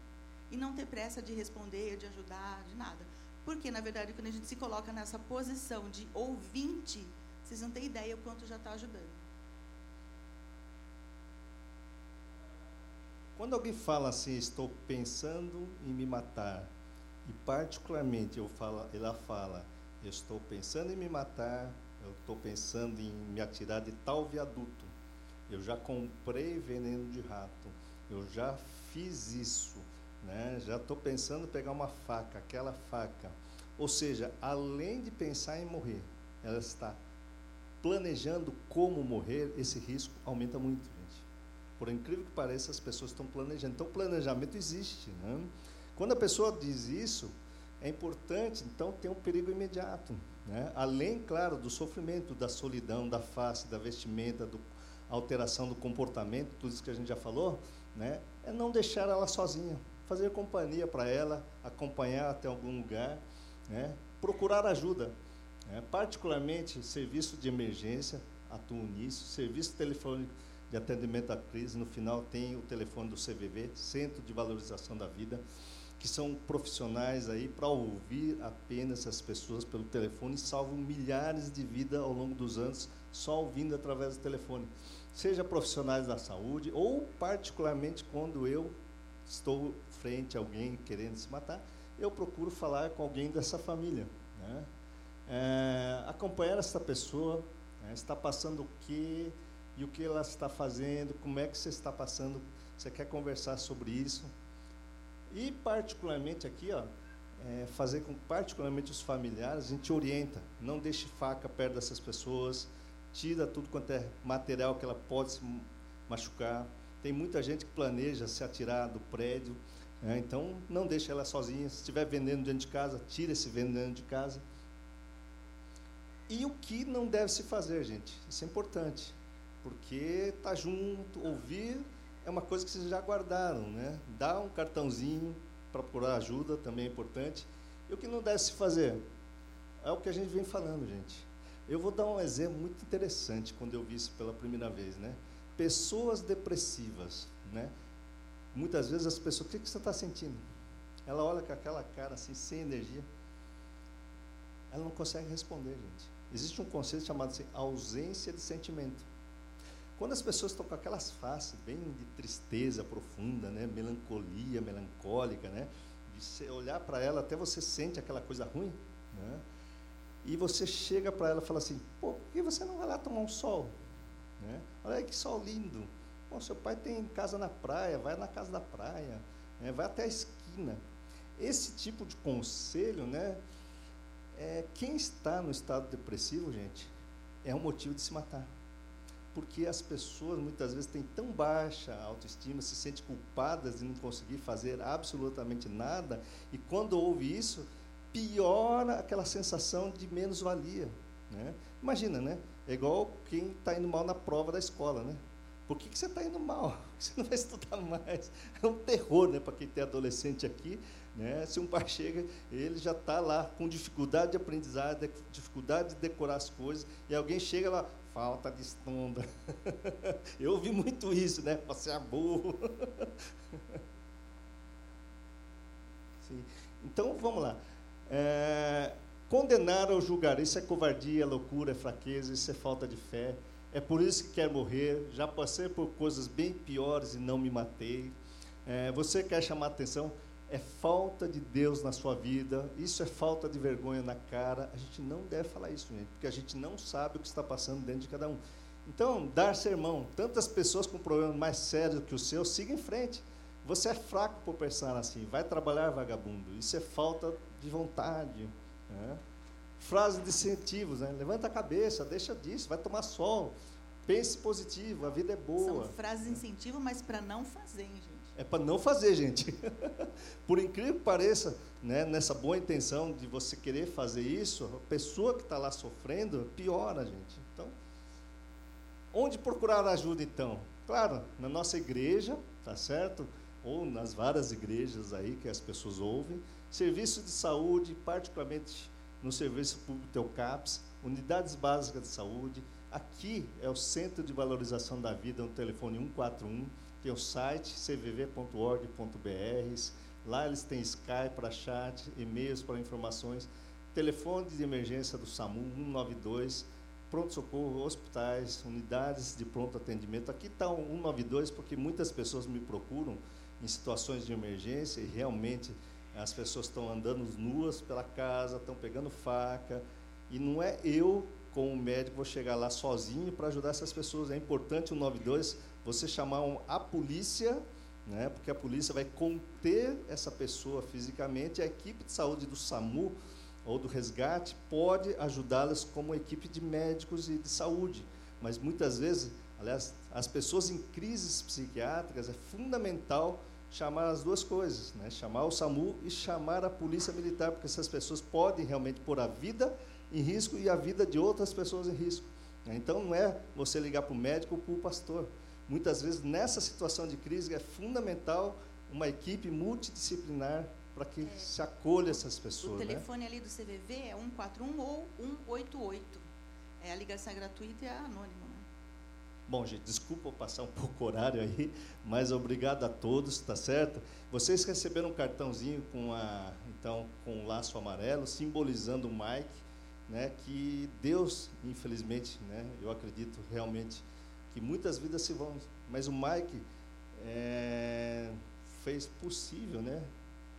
e não ter pressa de responder, de ajudar, de nada. Porque, na verdade, quando a gente se coloca nessa posição de ouvinte, vocês não têm ideia o quanto já está ajudando. Quando alguém fala assim, estou pensando em me matar, e particularmente eu falo, ela fala, estou pensando em me matar, eu estou pensando em me atirar de tal viaduto, eu já comprei veneno de rato, eu já fiz isso, né? já estou pensando em pegar uma faca, aquela faca. Ou seja, além de pensar em morrer, ela está planejando como morrer, esse risco aumenta muito, gente. Por incrível que pareça, as pessoas estão planejando. Então, planejamento existe. Né? Quando a pessoa diz isso, é importante, então, ter um perigo imediato. né? além, claro, do sofrimento, da solidão, da face, da vestimenta, da alteração do comportamento, tudo isso que a gente já falou, né? é não deixar ela sozinha, fazer companhia para ela, acompanhar até algum lugar, né? procurar ajuda, né? particularmente serviço de emergência, atuo nisso, serviço telefônico de atendimento à crise, no final tem o telefone do CVV, Centro de Valorização da Vida, que são profissionais aí para ouvir apenas essas pessoas pelo telefone salvam milhares de vidas ao longo dos anos só ouvindo através do telefone. Seja profissionais da saúde ou particularmente quando eu estou frente a alguém querendo se matar, eu procuro falar com alguém dessa família. Né? É, acompanhar essa pessoa, né? está passando o que e o que ela está fazendo, como é que você está passando, você quer conversar sobre isso. E particularmente aqui, ó, é, fazer com particularmente os familiares, a gente orienta, não deixe faca perto dessas pessoas, tira tudo quanto é material que ela pode se machucar. Tem muita gente que planeja se atirar do prédio, né? então não deixe ela sozinha. Se estiver vendendo dentro de casa, tira esse veneno de casa. E o que não deve se fazer, gente? Isso é importante, porque tá junto, ouvir é uma coisa que vocês já guardaram, né? Dá um cartãozinho para procurar ajuda, também é importante. E o que não deve se fazer? É o que a gente vem falando, gente. Eu vou dar um exemplo muito interessante quando eu vi isso pela primeira vez, né? Pessoas depressivas, né? Muitas vezes as pessoas, o que, que você está sentindo? Ela olha com aquela cara assim, sem energia. Ela não consegue responder, gente. Existe um conceito chamado assim, ausência de sentimento. Quando as pessoas estão com aquelas faces bem de tristeza profunda, né, melancolia, melancólica, né, de você olhar para ela até você sente aquela coisa ruim, né, e você chega para ela e fala assim, pô, por que você não vai lá tomar um sol? Né? Olha que sol lindo. Seu pai tem casa na praia, vai na casa da praia, né, vai até a esquina. Esse tipo de conselho, né, é, quem está no estado depressivo, gente, é um motivo de se matar porque as pessoas muitas vezes têm tão baixa autoestima, se sentem culpadas de não conseguir fazer absolutamente nada, e quando ouve isso, piora aquela sensação de menos-valia. Né? Imagina, né? É igual quem está indo mal na prova da escola, né? Por que, que você está indo mal? Você não vai estudar mais. É um terror né, para quem tem adolescente aqui. Né? Se um pai chega, ele já está lá com dificuldade de aprendizagem, dificuldade de decorar as coisas, e alguém chega lá, falta de estudo. Eu ouvi muito isso, né? Você é burro. Sim. Então, vamos lá. É, condenar ou julgar, isso é covardia, é loucura, é fraqueza, isso é falta de fé. É por isso que quer morrer. Já passei por coisas bem piores e não me matei. É, você quer chamar atenção? É falta de Deus na sua vida, isso é falta de vergonha na cara. A gente não deve falar isso, gente, porque a gente não sabe o que está passando dentro de cada um. Então, dar sermão, tantas pessoas com problemas mais sérios que o seu, siga em frente. Você é fraco por pensar assim, vai trabalhar vagabundo. Isso é falta de vontade. Né? Frases de incentivos, né? levanta a cabeça, deixa disso, vai tomar sol. Pense positivo, a vida é boa. São frases de incentivo, mas para não fazer, gente. É para não fazer, gente. Por incrível que pareça, né, nessa boa intenção de você querer fazer isso, a pessoa que está lá sofrendo piora, gente. Então, onde procurar ajuda, então? Claro, na nossa igreja, tá certo? Ou nas várias igrejas aí que as pessoas ouvem. Serviço de saúde, particularmente no Serviço Público Teocaps, unidades básicas de saúde. Aqui é o Centro de Valorização da Vida, no telefone 141 tem o site cvv.org.br. Lá eles têm Skype para chat, e-mails para informações, telefone de emergência do SAMU 192, pronto-socorro, hospitais, unidades de pronto atendimento. Aqui está o 192 porque muitas pessoas me procuram em situações de emergência e realmente as pessoas estão andando nuas pela casa, estão pegando faca, e não é eu, como médico, vou chegar lá sozinho para ajudar essas pessoas. É importante o 192 você chamar a polícia, né, porque a polícia vai conter essa pessoa fisicamente, e a equipe de saúde do SAMU ou do resgate pode ajudá-las como equipe de médicos e de saúde. Mas muitas vezes, aliás, as pessoas em crises psiquiátricas é fundamental chamar as duas coisas, né? chamar o SAMU e chamar a polícia militar, porque essas pessoas podem realmente pôr a vida em risco e a vida de outras pessoas em risco. Né? Então não é você ligar para o médico ou para o pastor. Muitas vezes nessa situação de crise é fundamental uma equipe multidisciplinar para que é. se acolha essas pessoas. O né? telefone né? ali do CVV é 141 ou 188. É a ligação é gratuita e é anônima. Bom, gente, desculpa passar um pouco o horário aí, mas obrigado a todos, tá certo? Vocês receberam um cartãozinho com a, então, com o laço amarelo, simbolizando o Mike, né, que Deus, infelizmente, né, eu acredito realmente que muitas vidas se vão, mas o Mike é, fez possível, né,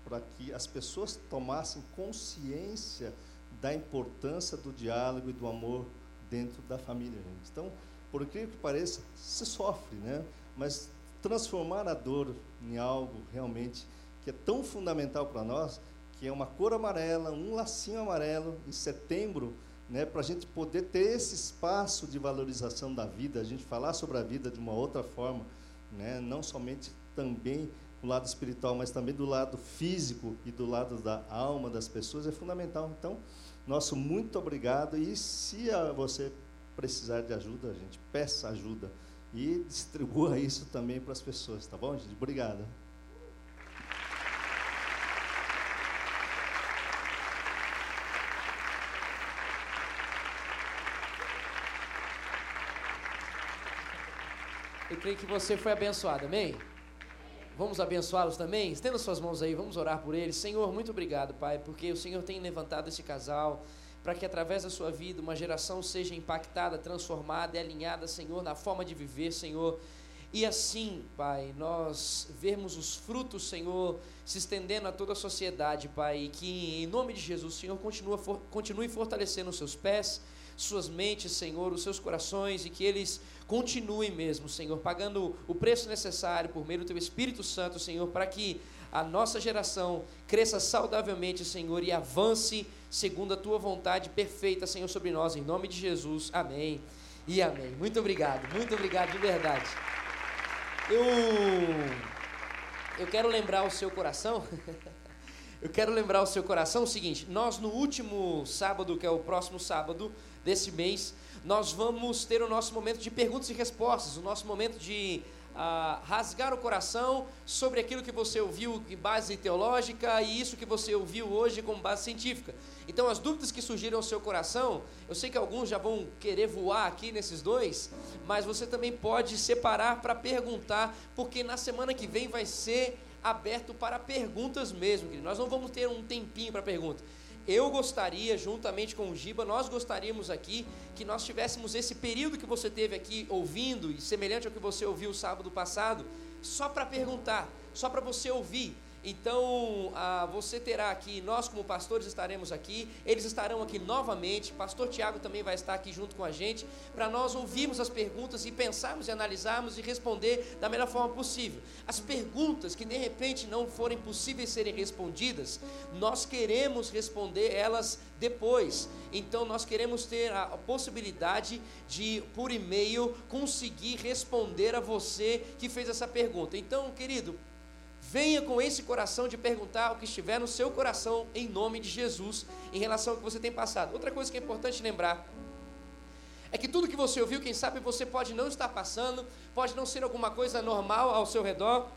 para que as pessoas tomassem consciência da importância do diálogo e do amor dentro da família, gente. Então, por incrível que pareça, se sofre, né? Mas transformar a dor em algo realmente que é tão fundamental para nós, que é uma cor amarela, um lacinho amarelo em setembro, né, para a gente poder ter esse espaço de valorização da vida, a gente falar sobre a vida de uma outra forma, né, não somente também do lado espiritual, mas também do lado físico e do lado da alma das pessoas é fundamental. Então, nosso muito obrigado e se você precisar de ajuda, a gente peça ajuda e distribua isso também para as pessoas, tá bom, gente? Obrigado. Eu creio que você foi abençoado, amém? Vamos abençoá-los também? Estenda suas mãos aí, vamos orar por eles. Senhor, muito obrigado, Pai, porque o Senhor tem levantado esse casal para que através da sua vida uma geração seja impactada, transformada e alinhada, Senhor, na forma de viver, Senhor. E assim, Pai, nós vermos os frutos, Senhor, se estendendo a toda a sociedade, Pai, e que em nome de Jesus, Senhor, continua, for, continue fortalecendo os seus pés, suas mentes, Senhor, os seus corações e que eles continuem mesmo, Senhor, pagando o preço necessário por meio do Teu Espírito Santo, Senhor, para que a nossa geração cresça saudavelmente, Senhor, e avance segundo a tua vontade perfeita, Senhor, sobre nós, em nome de Jesus. Amém e amém. Muito obrigado, muito obrigado de verdade. Eu, eu quero lembrar o seu coração. eu quero lembrar o seu coração o seguinte: nós no último sábado, que é o próximo sábado desse mês, nós vamos ter o nosso momento de perguntas e respostas, o nosso momento de a rasgar o coração sobre aquilo que você ouviu em base teológica e isso que você ouviu hoje com base científica. Então, as dúvidas que surgiram ao seu coração, eu sei que alguns já vão querer voar aqui nesses dois, mas você também pode separar para perguntar, porque na semana que vem vai ser aberto para perguntas mesmo, querido. Nós não vamos ter um tempinho para pergunta eu gostaria, juntamente com o Giba, nós gostaríamos aqui que nós tivéssemos esse período que você teve aqui ouvindo, e semelhante ao que você ouviu sábado passado, só para perguntar, só para você ouvir, então, ah, você terá aqui, nós como pastores estaremos aqui, eles estarão aqui novamente, pastor Tiago também vai estar aqui junto com a gente, para nós ouvirmos as perguntas e pensarmos e analisarmos e responder da melhor forma possível. As perguntas que de repente não forem possíveis serem respondidas, nós queremos responder elas depois. Então, nós queremos ter a possibilidade de, por e-mail, conseguir responder a você que fez essa pergunta. Então, querido, Venha com esse coração de perguntar o que estiver no seu coração, em nome de Jesus, em relação ao que você tem passado. Outra coisa que é importante lembrar é que tudo que você ouviu, quem sabe você pode não estar passando, pode não ser alguma coisa normal ao seu redor,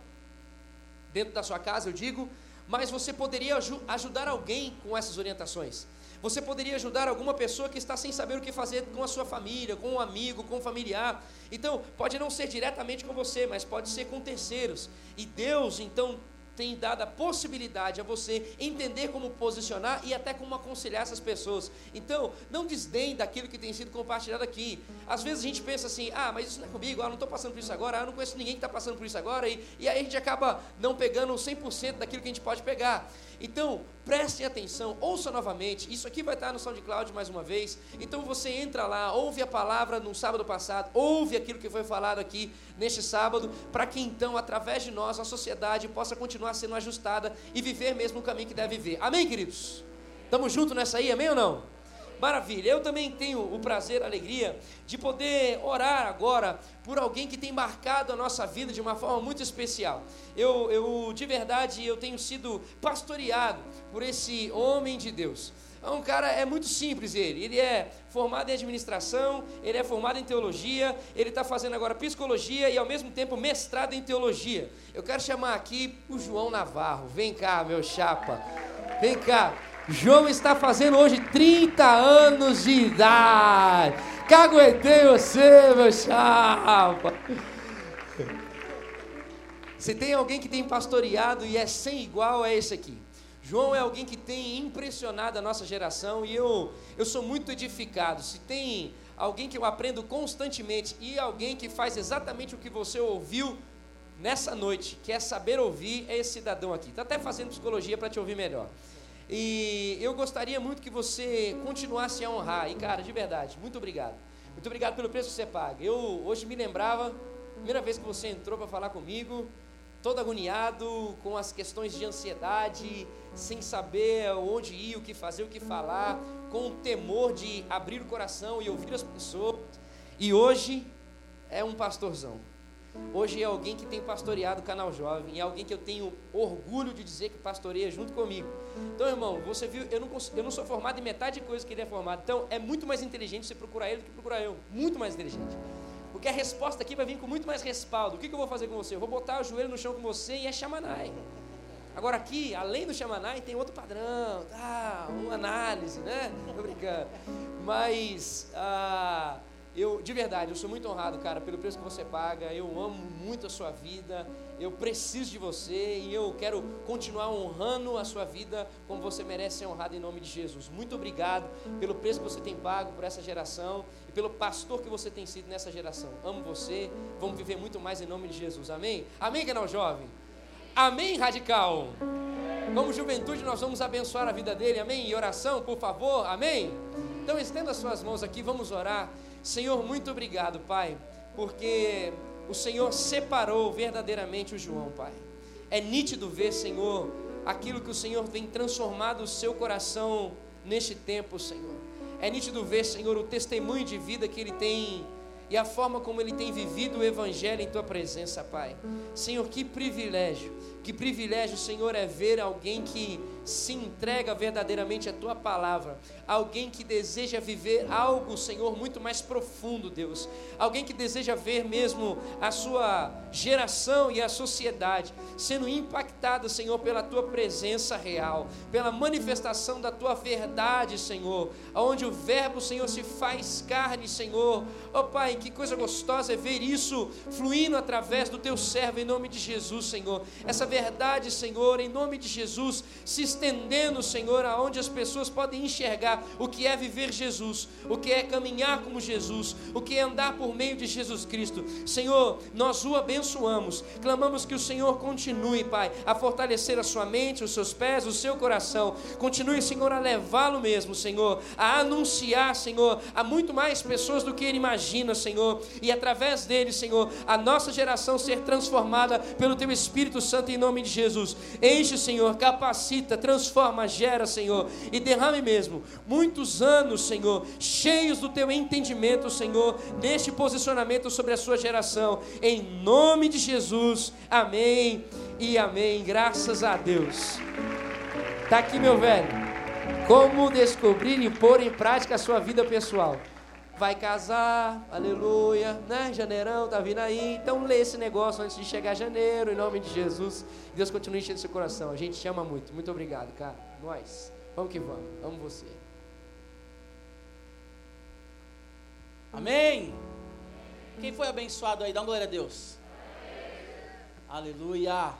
dentro da sua casa, eu digo, mas você poderia ajudar alguém com essas orientações. Você poderia ajudar alguma pessoa que está sem saber o que fazer com a sua família, com um amigo, com um familiar. Então, pode não ser diretamente com você, mas pode ser com terceiros. E Deus, então, tem dado a possibilidade a você entender como posicionar e até como aconselhar essas pessoas. Então, não desdém daquilo que tem sido compartilhado aqui. Às vezes a gente pensa assim, ah, mas isso não é comigo, ah, não estou passando por isso agora, ah, não conheço ninguém que está passando por isso agora, e, e aí a gente acaba não pegando 100% daquilo que a gente pode pegar. Então, prestem atenção, ouça novamente. Isso aqui vai estar no SoundCloud mais uma vez. Então você entra lá, ouve a palavra no sábado passado, ouve aquilo que foi falado aqui neste sábado, para que então, através de nós, a sociedade possa continuar sendo ajustada e viver mesmo o caminho que deve viver. Amém, queridos? Estamos juntos nessa aí, amém ou não? Maravilha. Eu também tenho o prazer, a alegria de poder orar agora por alguém que tem marcado a nossa vida de uma forma muito especial. Eu, eu de verdade, eu tenho sido pastoreado por esse homem de Deus. É um cara, é muito simples ele. Ele é formado em administração, ele é formado em teologia, ele está fazendo agora psicologia e ao mesmo tempo mestrado em teologia. Eu quero chamar aqui o João Navarro. Vem cá, meu chapa. Vem cá. João está fazendo hoje 30 anos de idade. Caguetei você, meu chapa. Se tem alguém que tem pastoreado e é sem igual, é esse aqui. João é alguém que tem impressionado a nossa geração e eu, eu sou muito edificado. Se tem alguém que eu aprendo constantemente e alguém que faz exatamente o que você ouviu nessa noite, quer saber ouvir, é esse cidadão aqui. Está até fazendo psicologia para te ouvir melhor. E eu gostaria muito que você continuasse a honrar. E, cara, de verdade, muito obrigado. Muito obrigado pelo preço que você paga. Eu hoje me lembrava, primeira vez que você entrou para falar comigo, todo agoniado, com as questões de ansiedade, sem saber onde ir, o que fazer, o que falar, com o temor de abrir o coração e ouvir as pessoas. E hoje é um pastorzão. Hoje é alguém que tem pastoreado o canal jovem, é alguém que eu tenho orgulho de dizer que pastoreia junto comigo. Então, irmão, você viu, eu não, eu não sou formado em metade de coisa que ele é formado. Então, é muito mais inteligente você procurar ele do que procurar eu. Muito mais inteligente. Porque a resposta aqui vai vir com muito mais respaldo. O que, que eu vou fazer com você? Eu vou botar o joelho no chão com você e é chamanai. Agora aqui, além do Shamanai, tem outro padrão, tá, uma análise, né? Tô brincando. Mas, ah, eu, de verdade, eu sou muito honrado, cara, pelo preço que você paga. Eu amo muito a sua vida. Eu preciso de você e eu quero continuar honrando a sua vida como você merece ser honrado em nome de Jesus. Muito obrigado pelo preço que você tem pago por essa geração e pelo pastor que você tem sido nessa geração. Amo você. Vamos viver muito mais em nome de Jesus. Amém? Amém, canal jovem. Amém, radical? Como juventude, nós vamos abençoar a vida dele, amém? Em oração, por favor, amém? Então, estenda as suas mãos aqui, vamos orar. Senhor, muito obrigado, Pai, porque o Senhor separou verdadeiramente o João, Pai. É nítido ver, Senhor, aquilo que o Senhor tem transformado o seu coração neste tempo, Senhor. É nítido ver, Senhor, o testemunho de vida que ele tem e a forma como ele tem vivido o Evangelho em tua presença, Pai. Senhor, que privilégio, que privilégio, Senhor, é ver alguém que se entrega verdadeiramente à tua palavra, alguém que deseja viver algo, Senhor, muito mais profundo, Deus, alguém que deseja ver mesmo a sua geração e a sociedade sendo impactada, Senhor, pela tua presença real, pela manifestação da tua verdade, Senhor, onde o Verbo, Senhor, se faz carne, Senhor. Oh Pai, que coisa gostosa é ver isso fluindo através do teu servo em nome de Jesus, Senhor. Essa verdade, Senhor, em nome de Jesus, se estendendo, Senhor, aonde as pessoas podem enxergar o que é viver Jesus, o que é caminhar como Jesus, o que é andar por meio de Jesus Cristo. Senhor, nós o abençoamos, clamamos que o Senhor continue, Pai, a fortalecer a sua mente, os seus pés, o seu coração. Continue, Senhor, a levá-lo mesmo, Senhor, a anunciar, Senhor, a muito mais pessoas do que ele imagina, Senhor, e através dele, Senhor, a nossa geração ser transformada pelo teu Espírito Santo em nome de Jesus. Enche, Senhor, capacita, transforma, gera, Senhor, e derrame mesmo. Muitos anos, Senhor, cheios do teu entendimento, Senhor, neste posicionamento sobre a sua geração, em nome de Jesus, amém e amém, graças a Deus. Está aqui, meu velho, como descobrir e pôr em prática a sua vida pessoal vai casar, aleluia, né? Janeirão tá vindo aí. Então lê esse negócio antes de chegar janeiro, em nome de Jesus. Deus continue enchendo seu coração. A gente te ama muito. Muito obrigado, cara. Nós. Vamos que vamos. Amo você. Amém. Quem foi abençoado aí? Dá uma glória a Deus. Aleluia.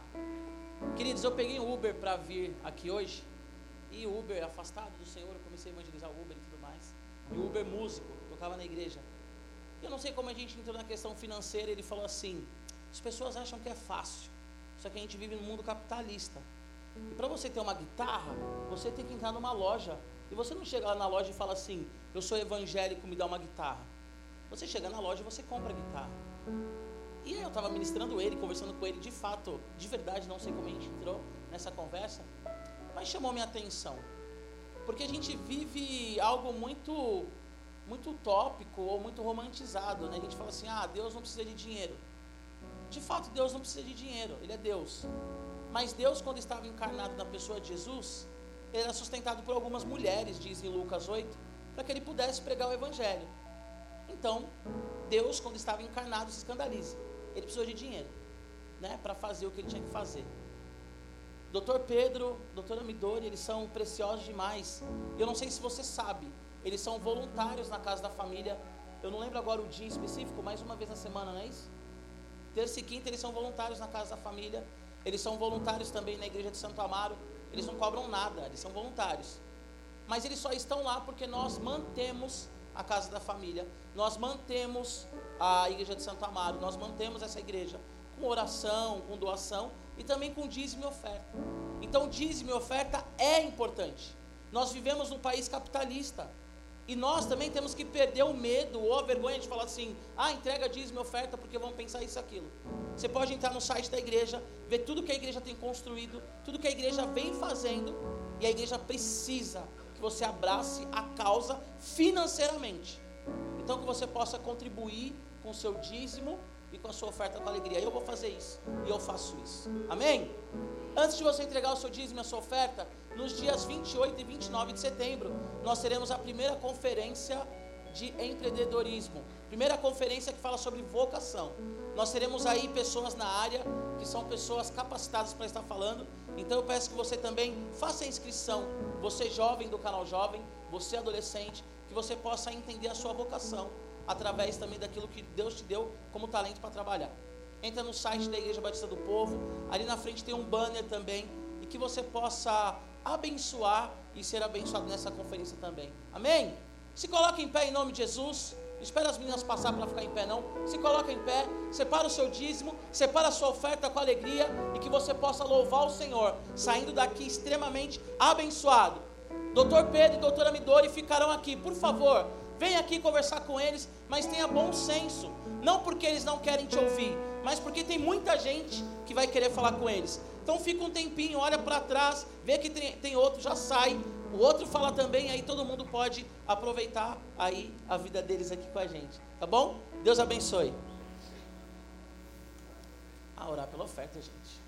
Queridos, eu peguei um Uber para vir aqui hoje. E o Uber afastado do Senhor, eu comecei a evangelizar o Uber e tudo mais. E o Uber músico tocava na igreja. Eu não sei como a gente entrou na questão financeira, ele falou assim: as pessoas acham que é fácil, só que a gente vive num mundo capitalista. E para você ter uma guitarra, você tem que entrar numa loja. E você não chega lá na loja e fala assim: eu sou evangélico, me dá uma guitarra. Você chega na loja e você compra a guitarra. E eu estava ministrando ele, conversando com ele, de fato, de verdade, não sei como a gente entrou nessa conversa, mas chamou minha atenção. Porque a gente vive algo muito muito utópico ou muito romantizado, né? A gente fala assim: "Ah, Deus não precisa de dinheiro". De fato, Deus não precisa de dinheiro, ele é Deus. Mas Deus quando estava encarnado na pessoa de Jesus, ele era sustentado por algumas mulheres, diz em Lucas 8, para que ele pudesse pregar o evangelho. Então, Deus quando estava encarnado se escandaliza. Ele precisou de dinheiro, né, para fazer o que ele tinha que fazer. Doutor Pedro, doutora Midori, eles são preciosos demais. Eu não sei se você sabe, eles são voluntários na casa da família. Eu não lembro agora o dia específico, mais uma vez na semana, não é isso? Terça e quinta eles são voluntários na casa da família. Eles são voluntários também na igreja de Santo Amaro. Eles não cobram nada, eles são voluntários. Mas eles só estão lá porque nós mantemos a casa da família, nós mantemos a igreja de Santo Amaro, nós mantemos essa igreja com oração, com doação e também com dízimo e oferta. Então, dízimo e oferta é importante. Nós vivemos num país capitalista. E nós também temos que perder o medo ou a vergonha de falar assim: ah, entrega dízimo e oferta porque vão pensar isso aquilo. Você pode entrar no site da igreja, ver tudo que a igreja tem construído, tudo que a igreja vem fazendo, e a igreja precisa que você abrace a causa financeiramente. Então, que você possa contribuir com o seu dízimo e com a sua oferta com alegria. Eu vou fazer isso e eu faço isso. Amém? Antes de você entregar o seu dízimo e a sua oferta, nos dias 28 e 29 de setembro, nós teremos a primeira conferência de empreendedorismo. Primeira conferência que fala sobre vocação. Nós teremos aí pessoas na área que são pessoas capacitadas para estar falando. Então eu peço que você também faça a inscrição. Você jovem do canal Jovem, você adolescente, que você possa entender a sua vocação através também daquilo que Deus te deu como talento para trabalhar. Entra no site da Igreja Batista do Povo, ali na frente tem um banner também, e que você possa abençoar e ser abençoado nessa conferência também. Amém? Se coloque em pé em nome de Jesus. Espera as meninas passar para ficar em pé, não. Se coloca em pé, separa o seu dízimo, separa a sua oferta com alegria e que você possa louvar o Senhor, saindo daqui extremamente abençoado. Doutor Pedro e doutora Midori ficarão aqui, por favor. Venha aqui conversar com eles, mas tenha bom senso. Não porque eles não querem te ouvir, mas porque tem muita gente que vai querer falar com eles. Então fica um tempinho, olha para trás, vê que tem, tem outro, já sai. O outro fala também, aí todo mundo pode aproveitar aí a vida deles aqui com a gente. Tá bom? Deus abençoe. A orar pela oferta, gente.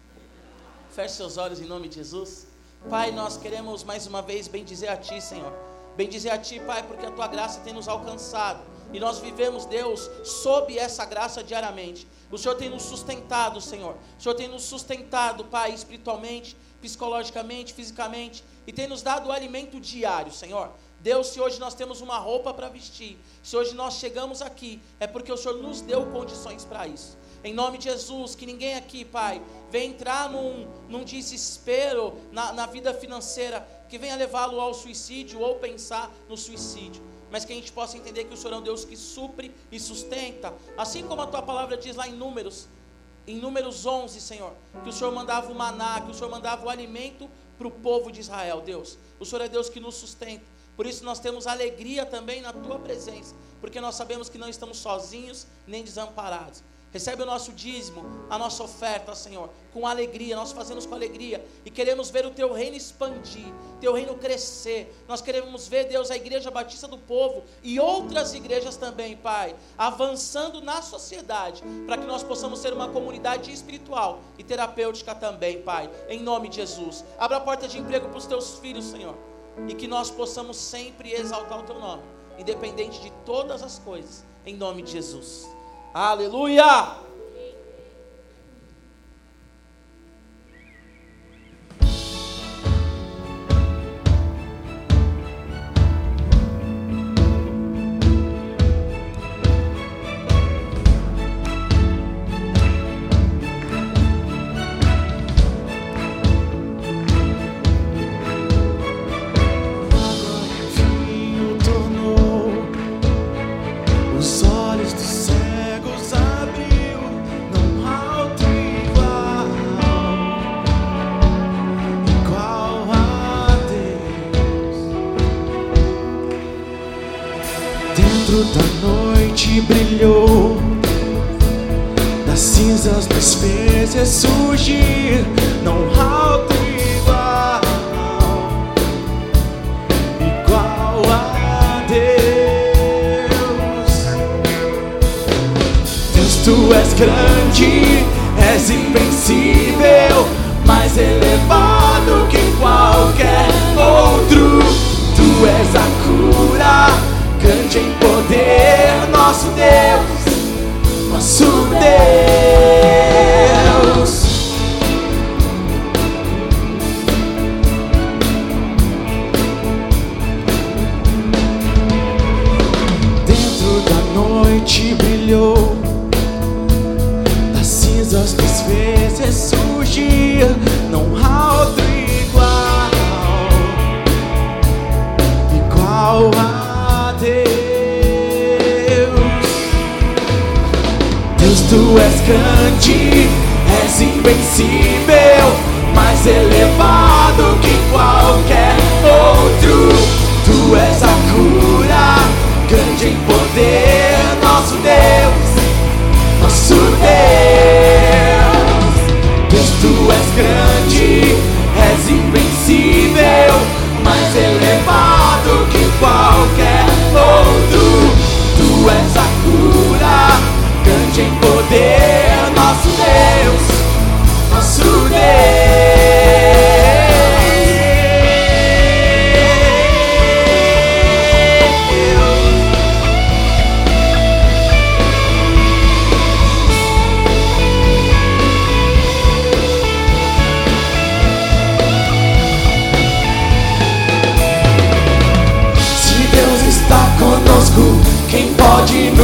Feche seus olhos em nome de Jesus. Pai, nós queremos mais uma vez bendizer a Ti, Senhor Bendizer a Ti, Pai, porque a Tua graça tem nos alcançado. E nós vivemos, Deus, sob essa graça diariamente. O Senhor tem nos sustentado, Senhor. O Senhor tem nos sustentado, Pai, espiritualmente, psicologicamente, fisicamente. E tem nos dado o alimento diário, Senhor. Deus, se hoje nós temos uma roupa para vestir, se hoje nós chegamos aqui, é porque o Senhor nos deu condições para isso. Em nome de Jesus, que ninguém aqui, Pai, venha entrar num, num desespero na, na vida financeira que venha levá-lo ao suicídio ou pensar no suicídio. Mas que a gente possa entender que o Senhor é um Deus que supre e sustenta. Assim como a tua palavra diz lá em Números, em Números 11, Senhor, que o Senhor mandava o maná, que o Senhor mandava o alimento para o povo de Israel, Deus. O Senhor é Deus que nos sustenta. Por isso nós temos alegria também na tua presença, porque nós sabemos que não estamos sozinhos nem desamparados. Recebe o nosso dízimo, a nossa oferta, Senhor, com alegria. Nós fazemos com alegria e queremos ver o teu reino expandir, teu reino crescer. Nós queremos ver, Deus, a igreja batista do povo e outras igrejas também, Pai, avançando na sociedade, para que nós possamos ser uma comunidade espiritual e terapêutica também, Pai, em nome de Jesus. Abra a porta de emprego para os teus filhos, Senhor, e que nós possamos sempre exaltar o teu nome, independente de todas as coisas, em nome de Jesus. Aleluia! As despesas surgir, não há outro igual, igual a Deus. Deus, tu és grande, és invencível, mais elevado que qualquer outro. Tu és a cura, grande em poder, nosso Deus nosso Deus. tu és grande, és invencível, mais elevado que qualquer outro. Tu és a cura, grande em poder, nosso Deus, nosso Deus. Deus, tu és grande.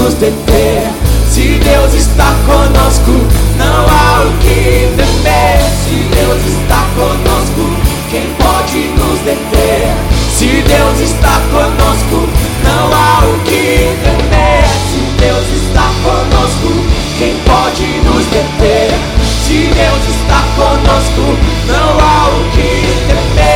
nos deter. Se Deus está conosco, não há o que temer. Se Deus está conosco, quem pode nos deter? Se Deus está conosco, não há o que temer. Se Deus está conosco, quem pode nos deter? Se Deus está conosco, não há o que temer.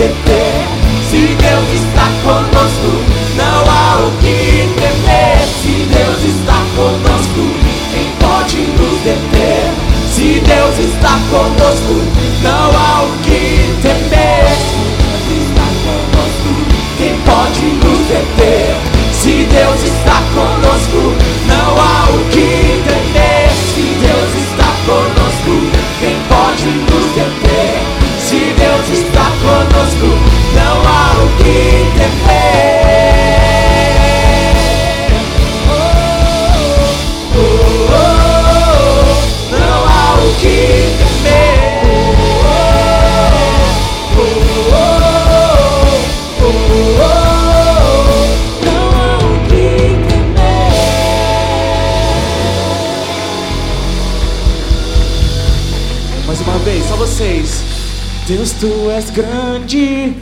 temer. Se Deus está conosco, não há o que temer. Se Deus está conosco, quem pode nos deter? Se Deus está conosco, não há o que Mais uma vez, só vocês. Deus, tu és grande.